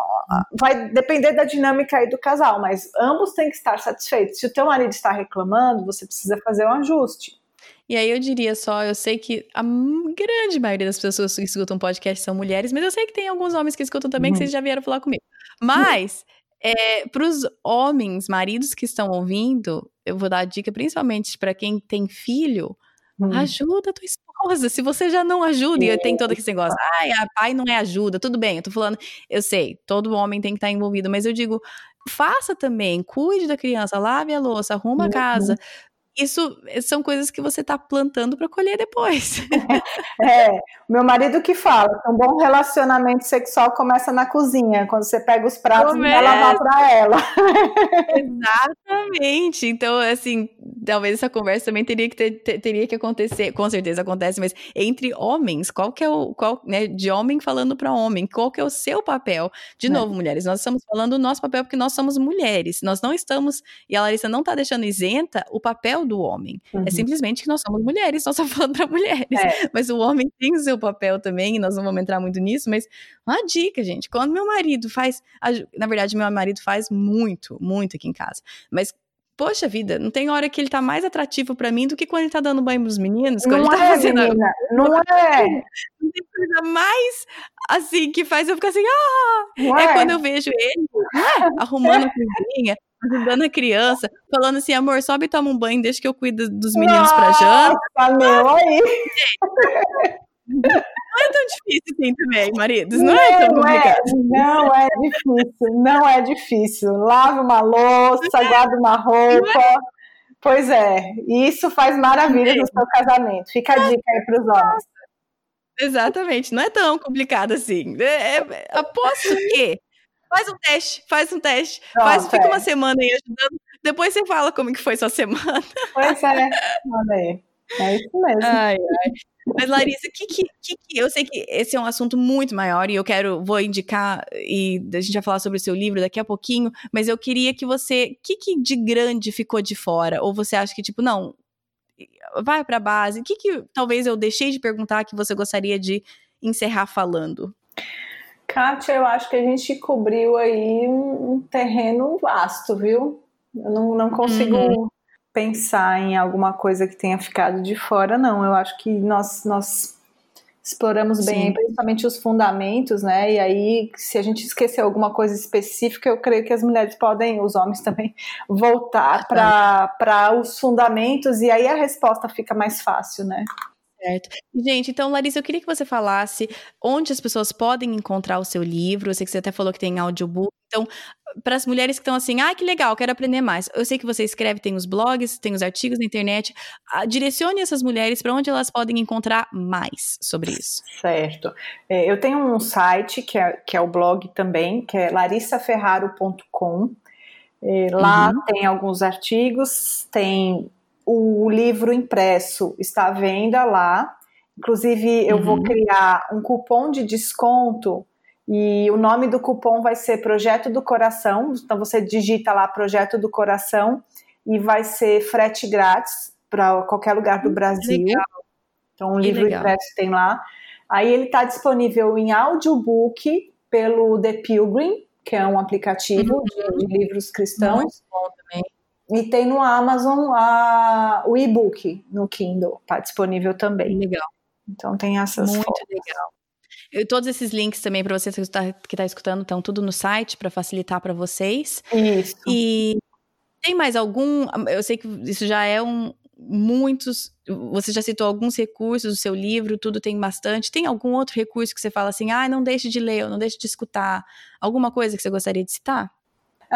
Speaker 3: vai depender da dinâmica aí do casal, mas ambos têm que estar satisfeitos. Se o teu marido está reclamando, você precisa fazer um ajuste.
Speaker 1: E aí eu diria só, eu sei que a grande maioria das pessoas que escutam podcast são mulheres, mas eu sei que tem alguns homens que escutam também, uhum. que vocês já vieram falar comigo. Mas É, para os homens, maridos que estão ouvindo, eu vou dar a dica principalmente para quem tem filho, hum. ajuda a tua esposa. Se você já não ajuda, é. e tem todo esse negócio, ai, a pai não é ajuda, tudo bem, eu tô falando, eu sei, todo homem tem que estar envolvido, mas eu digo, faça também, cuide da criança, lave a louça, arruma a casa, isso eh, são coisas que você está plantando para colher depois.
Speaker 3: É, meu marido que fala um bom relacionamento sexual começa na cozinha, quando você pega os pratos começa. e vai lavar para ela.
Speaker 1: Exatamente. Então, assim, talvez essa conversa também teria que, ter, ter, teria que acontecer, com certeza acontece, mas entre homens, qual que é o, qual, né, de homem falando para homem, qual que é o seu papel? De é. novo, mulheres, nós estamos falando o nosso papel porque nós somos mulheres, nós não estamos, e a Larissa não está deixando isenta o papel do homem. É uhum. É simplesmente que nós somos mulheres, nós estamos falando para mulheres. É. Mas o homem tem o seu papel também, e nós não vamos entrar muito nisso, mas uma dica, gente. Quando meu marido faz. Na verdade, meu marido faz muito, muito aqui em casa. Mas Poxa vida, não tem hora que ele tá mais atrativo para mim do que quando ele tá dando banho pros meninos. Quando
Speaker 3: não
Speaker 1: ele tá
Speaker 3: é, fazendo. Menina, não é.
Speaker 1: Não tem coisa mais assim que faz eu ficar assim, ah! É, é, quando eu vejo ele né, arrumando a cozinha, ajudando a criança, falando assim, amor, sobe e toma um banho, deixa que eu cuido dos meninos Nossa, pra janta.
Speaker 3: meu, aí.
Speaker 1: Não é tão difícil assim também, maridos. Não, não é tão complicado. É,
Speaker 3: não é difícil, não é difícil. Lava uma louça, é. guarda uma roupa. É. Pois é, isso faz maravilha no seu casamento. Fica a dica aí para os homens.
Speaker 1: Exatamente, não é tão complicado assim. É, é, aposto que Faz um teste, faz um teste. Faz, fica uma semana aí ajudando. Depois você fala como que foi sua semana.
Speaker 3: Pois é, olha. É isso mesmo. Ai, ai.
Speaker 1: Mas, Larissa, que, que, que, eu sei que esse é um assunto muito maior e eu quero, vou indicar, e a gente vai falar sobre o seu livro daqui a pouquinho, mas eu queria que você, o que, que de grande ficou de fora? Ou você acha que, tipo, não, vai pra base, o que, que talvez eu deixei de perguntar que você gostaria de encerrar falando?
Speaker 3: Kátia, eu acho que a gente cobriu aí um, terreno vasto, viu? Eu não, não consigo uhum. pensar em alguma coisa que tenha ficado de fora, não. Eu acho que nós, nós exploramos bem, principalmente os fundamentos, né? E aí, se a gente esquecer alguma coisa específica, eu creio que as mulheres podem, os homens também, voltar para os fundamentos e aí a resposta fica mais fácil, né?
Speaker 1: Certo. Gente, então, Larissa, eu queria que você falasse onde as pessoas podem encontrar o seu livro. Eu sei que você até falou que tem audiobook. Então, para as mulheres que estão assim, ah, que legal, quero aprender mais. Eu sei que você escreve, tem os blogs, tem os artigos na internet. Ah, direcione essas mulheres para onde elas podem encontrar mais sobre isso.
Speaker 3: Certo. É, eu tenho um site que é, que é o blog também, que é larissaferraro.com. É, lá uhum. tem alguns artigos, tem o livro impresso está à venda lá. Inclusive, eu uhum. vou criar um cupom de desconto e o nome do cupom vai ser Projeto do Coração. Então, você digita lá Projeto do Coração e vai ser frete grátis para qualquer lugar do hum, Brasil. Legal. Então, o livro impresso tem lá. Aí, ele está disponível em audiobook pelo The Pilgrim, que é um aplicativo uhum. de, de, livros cristãos. Muito bom também. E tem no Amazon a, o e-book no Kindle, está disponível também.
Speaker 1: Legal.
Speaker 3: Então tem essas
Speaker 1: Muito legal. E todos esses links também para você que está escutando estão tudo no site para facilitar para vocês.
Speaker 3: Isso.
Speaker 1: E tem mais algum? Eu sei que isso já é um muitos. Você já citou alguns recursos do seu livro, tudo tem bastante. Tem algum outro recurso que você fala assim, ah, não deixe de ler, ou não deixe de escutar? Alguma coisa que você gostaria de citar?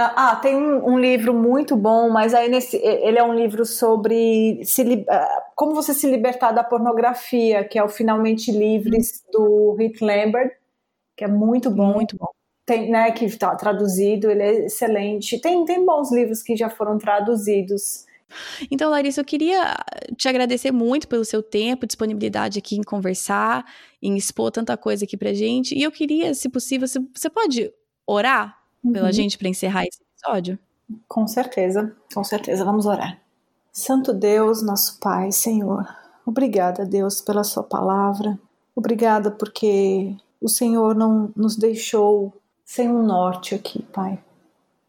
Speaker 3: Ah, ah, tem um, um, livro muito bom, mas aí nesse, ele é um livro sobre se, ah, como você se libertar da pornografia, que é o Finalmente Livres do Rick Lambert, que é muito bom.
Speaker 1: Muito bom.
Speaker 3: Tem, né, que está traduzido, ele é excelente. Tem, tem bons livros que já foram traduzidos.
Speaker 1: Então, Larissa, eu queria te agradecer muito pelo seu tempo, disponibilidade aqui em conversar, em expor tanta coisa aqui pra gente. E eu queria, se possível, você pode orar uhum. pela gente para encerrar esse episódio?
Speaker 3: Com certeza, com certeza. Vamos orar. Santo Deus, nosso Pai, Senhor, obrigada, Deus, pela Sua palavra. Obrigada porque o Senhor não nos deixou sem um norte aqui, Pai.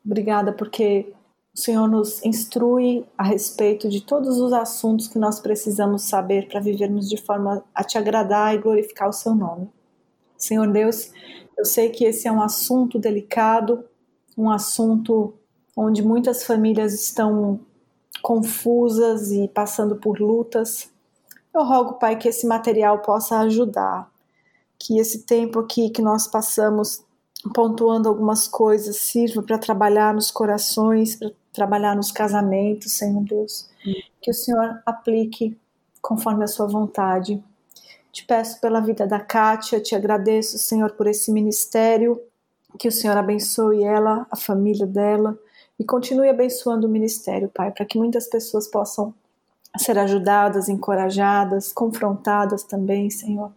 Speaker 3: Obrigada porque o Senhor nos instrui a respeito de todos os assuntos que nós precisamos saber para vivermos de forma a te agradar e glorificar o Seu nome. Senhor Deus, eu sei que esse é um assunto delicado, um assunto onde muitas famílias estão confusas e passando por lutas. Eu rogo, Pai, que esse material possa ajudar, que esse tempo aqui que nós passamos pontuando algumas coisas sirva para trabalhar nos corações, para trabalhar nos casamentos, Senhor Deus. Que o Senhor aplique conforme a sua vontade. Te peço pela vida da Kátia, te agradeço, Senhor, por esse ministério, que o Senhor abençoe ela, a família dela, e continue abençoando o ministério, Pai, para que muitas pessoas possam ser ajudadas, encorajadas, confrontadas também, Senhor,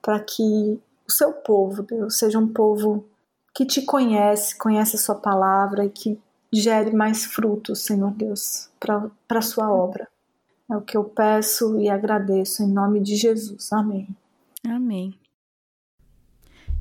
Speaker 3: para que o seu povo, Deus, seja um povo que te conhece, conhece a sua palavra e que gere mais frutos, Senhor Deus, para a sua obra. É o que eu peço e agradeço em nome de Jesus. Amém.
Speaker 1: Amém.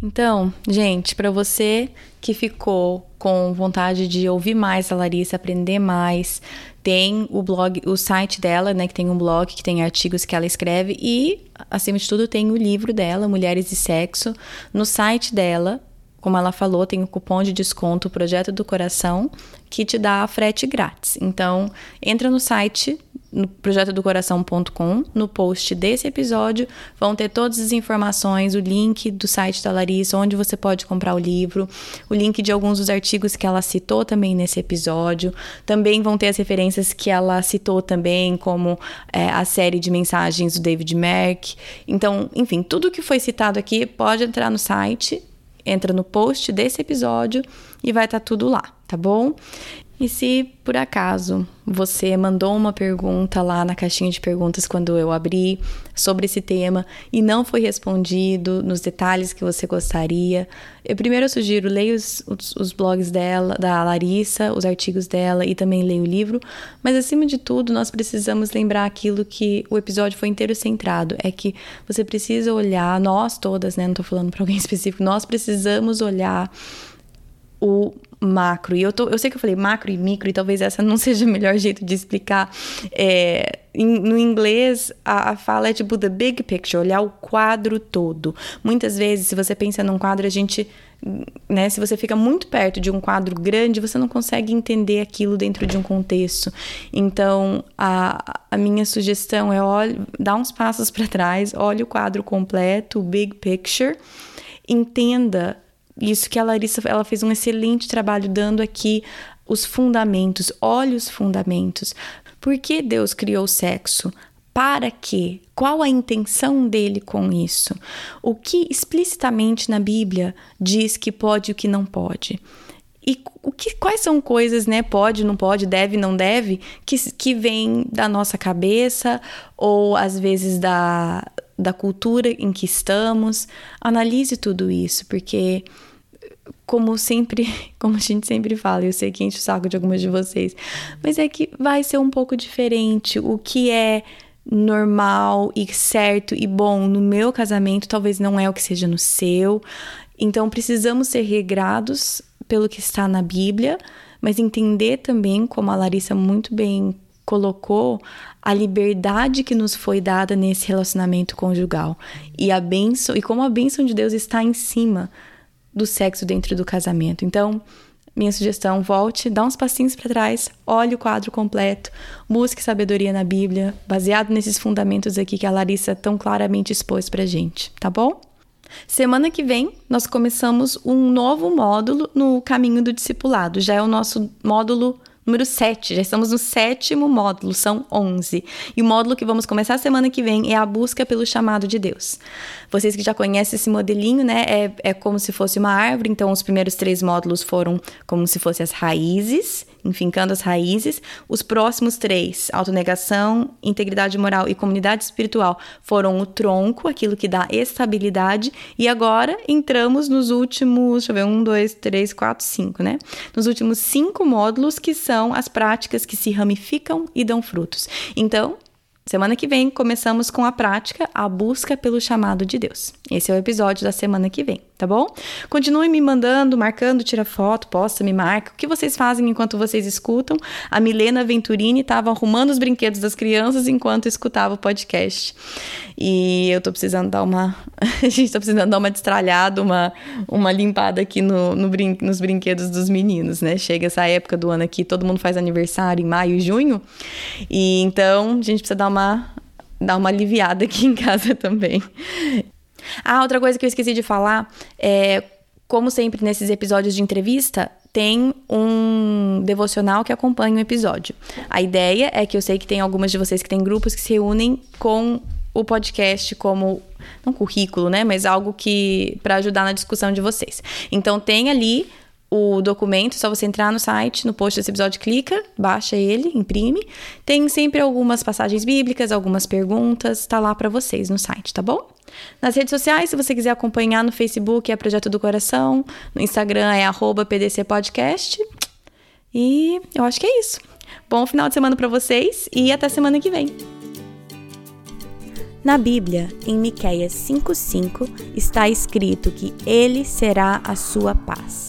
Speaker 1: Então, gente, para você que ficou com vontade de ouvir mais a Larissa, aprender mais, tem o blog, o site dela, né, que tem um blog que tem artigos que ela escreve e, acima de tudo, tem o livro dela, Mulheres e Sexo, no site dela. Como ela falou, tem o cupom de desconto Projeto do Coração, que te dá frete grátis. Então, entra no site no projetodocoração.com, no post desse episódio, vão ter todas as informações, o link do site da Larissa, onde você pode comprar o livro, o link de alguns dos artigos que ela citou também nesse episódio. Também vão ter as referências que ela citou também, como é, a série de mensagens do David Merck. Então, enfim, tudo que foi citado aqui pode entrar no site, entra no post desse episódio e vai estar tá tudo lá, tá bom? E se por acaso você mandou uma pergunta lá na caixinha de perguntas quando eu abri sobre esse tema e não foi respondido nos detalhes que você gostaria, eu primeiro eu sugiro leia os, os, os, blogs dela, da Larissa, os artigos dela e também leia o livro. Mas acima de tudo, nós precisamos lembrar aquilo que o episódio foi inteiro centrado, é que você precisa olhar, nós todas, né? Não tô falando para alguém específico, nós precisamos olhar o macro. E eu, tô, eu sei que eu falei macro e micro, e talvez essa não seja o melhor jeito de explicar. É, em, no inglês, a, a, fala é tipo the big picture, olhar o quadro todo. Muitas vezes, se você pensa num quadro, a gente. Né, se você fica muito perto de um quadro grande, você não consegue entender aquilo dentro de um contexto. Então, a, a minha sugestão é olhe, dá uns passos para trás, olhe o quadro completo, o big picture, entenda isso que a Larissa ela fez um excelente trabalho dando aqui os fundamentos, olhe os fundamentos. Por que Deus criou o sexo? Para quê? Qual a intenção dele com isso? O que explicitamente na Bíblia diz que pode e o que não pode? E o que, quais são coisas, né? Pode, não pode, deve, não deve, que, que vem da nossa cabeça ou às vezes da, da cultura em que estamos? Analise tudo isso, porque como sempre, como a gente sempre fala, eu sei que enche o saco de algumas de vocês, mas é que vai ser um pouco diferente. O que é normal e certo e bom no meu casamento talvez não é o que seja no seu. Então precisamos ser regrados pelo que está na Bíblia, mas entender também, como a Larissa muito bem colocou, a liberdade que nos foi dada nesse relacionamento conjugal e a bênção e como a bênção de Deus está em cima do sexo dentro do casamento. Então, minha sugestão, volte, dá uns passinhos para trás, olhe o quadro completo, busque sabedoria na Bíblia, baseado nesses fundamentos aqui que a Larissa tão claramente expôs pra gente, tá bom? Semana que vem, nós começamos um novo módulo no caminho do discipulado. Já é o nosso módulo número 7. Já estamos no sétimo módulo, são 11. E o módulo que vamos começar semana que vem é a busca pelo chamado de Deus. Vocês que já conhecem esse modelinho, né? É, é como se fosse uma árvore, então os primeiros três módulos foram como se fossem as raízes, enfincando as raízes. Os próximos três, autonegação, integridade moral e comunidade espiritual, foram o tronco, aquilo que dá estabilidade. E agora entramos nos últimos, deixa eu ver, um, dois, três, quatro, cinco, né? Nos últimos cinco módulos, que são as práticas que se ramificam e dão frutos. Então, Semana que vem começamos com a prática, a busca pelo chamado de Deus. Esse é o episódio da semana que vem. Tá bom? Continue me mandando, marcando, tira foto, posta, me marca. O que vocês fazem enquanto vocês escutam? A Milena Venturini estava arrumando os brinquedos das crianças enquanto escutava o podcast. E eu tô precisando dar uma. a gente tá precisando dar uma destralhada, uma, uma limpada aqui no, no brin... nos brinquedos dos meninos, né? Chega essa época do ano aqui, todo mundo faz aniversário em maio e junho. E então a gente precisa dar uma, dar uma aliviada aqui em casa também. Ah, outra coisa que eu esqueci de falar é, como sempre nesses episódios de entrevista, tem um devocional que acompanha o episódio. A ideia é que eu sei que tem algumas de vocês que têm grupos que se reúnem com o podcast como não currículo, né, mas algo que para ajudar na discussão de vocês. Então tem ali o documento, só você entrar no site, no post desse episódio, clica, baixa ele, imprime. Tem sempre algumas passagens bíblicas, algumas perguntas, tá lá para vocês no site, tá bom? Nas redes sociais, se você quiser acompanhar no Facebook é Projeto do Coração, no Instagram é @pdcpodcast. E eu acho que é isso. Bom final de semana para vocês e até semana que vem.
Speaker 2: Na Bíblia, em Miqueias 5:5, está escrito que ele será a sua paz.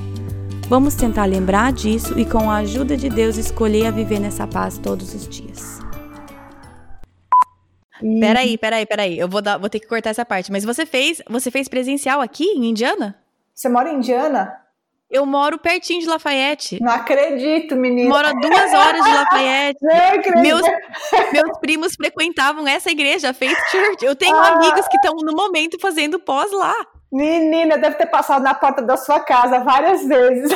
Speaker 2: Vamos tentar lembrar disso e, com a ajuda de Deus, escolher a viver nessa paz todos os dias.
Speaker 1: Peraí, peraí, peraí. Eu vou, dar, vou ter que cortar essa parte. Mas você fez, você fez presencial aqui em Indiana?
Speaker 3: Você mora em Indiana?
Speaker 1: Eu moro pertinho de Lafayette.
Speaker 3: Não acredito, menina.
Speaker 1: Moro a duas horas de Lafayette. Não acredito. Meus, meus primos frequentavam essa igreja, Faith Church. Eu tenho ah. amigos que estão no momento fazendo pós lá.
Speaker 3: Menina, deve ter passado na porta da sua casa várias vezes.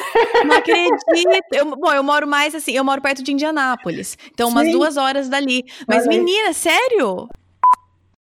Speaker 1: Não acredito. Eu, bom, eu moro mais assim, eu moro perto de Indianápolis. Então, umas Sim. duas horas dali. Mas, menina, sério?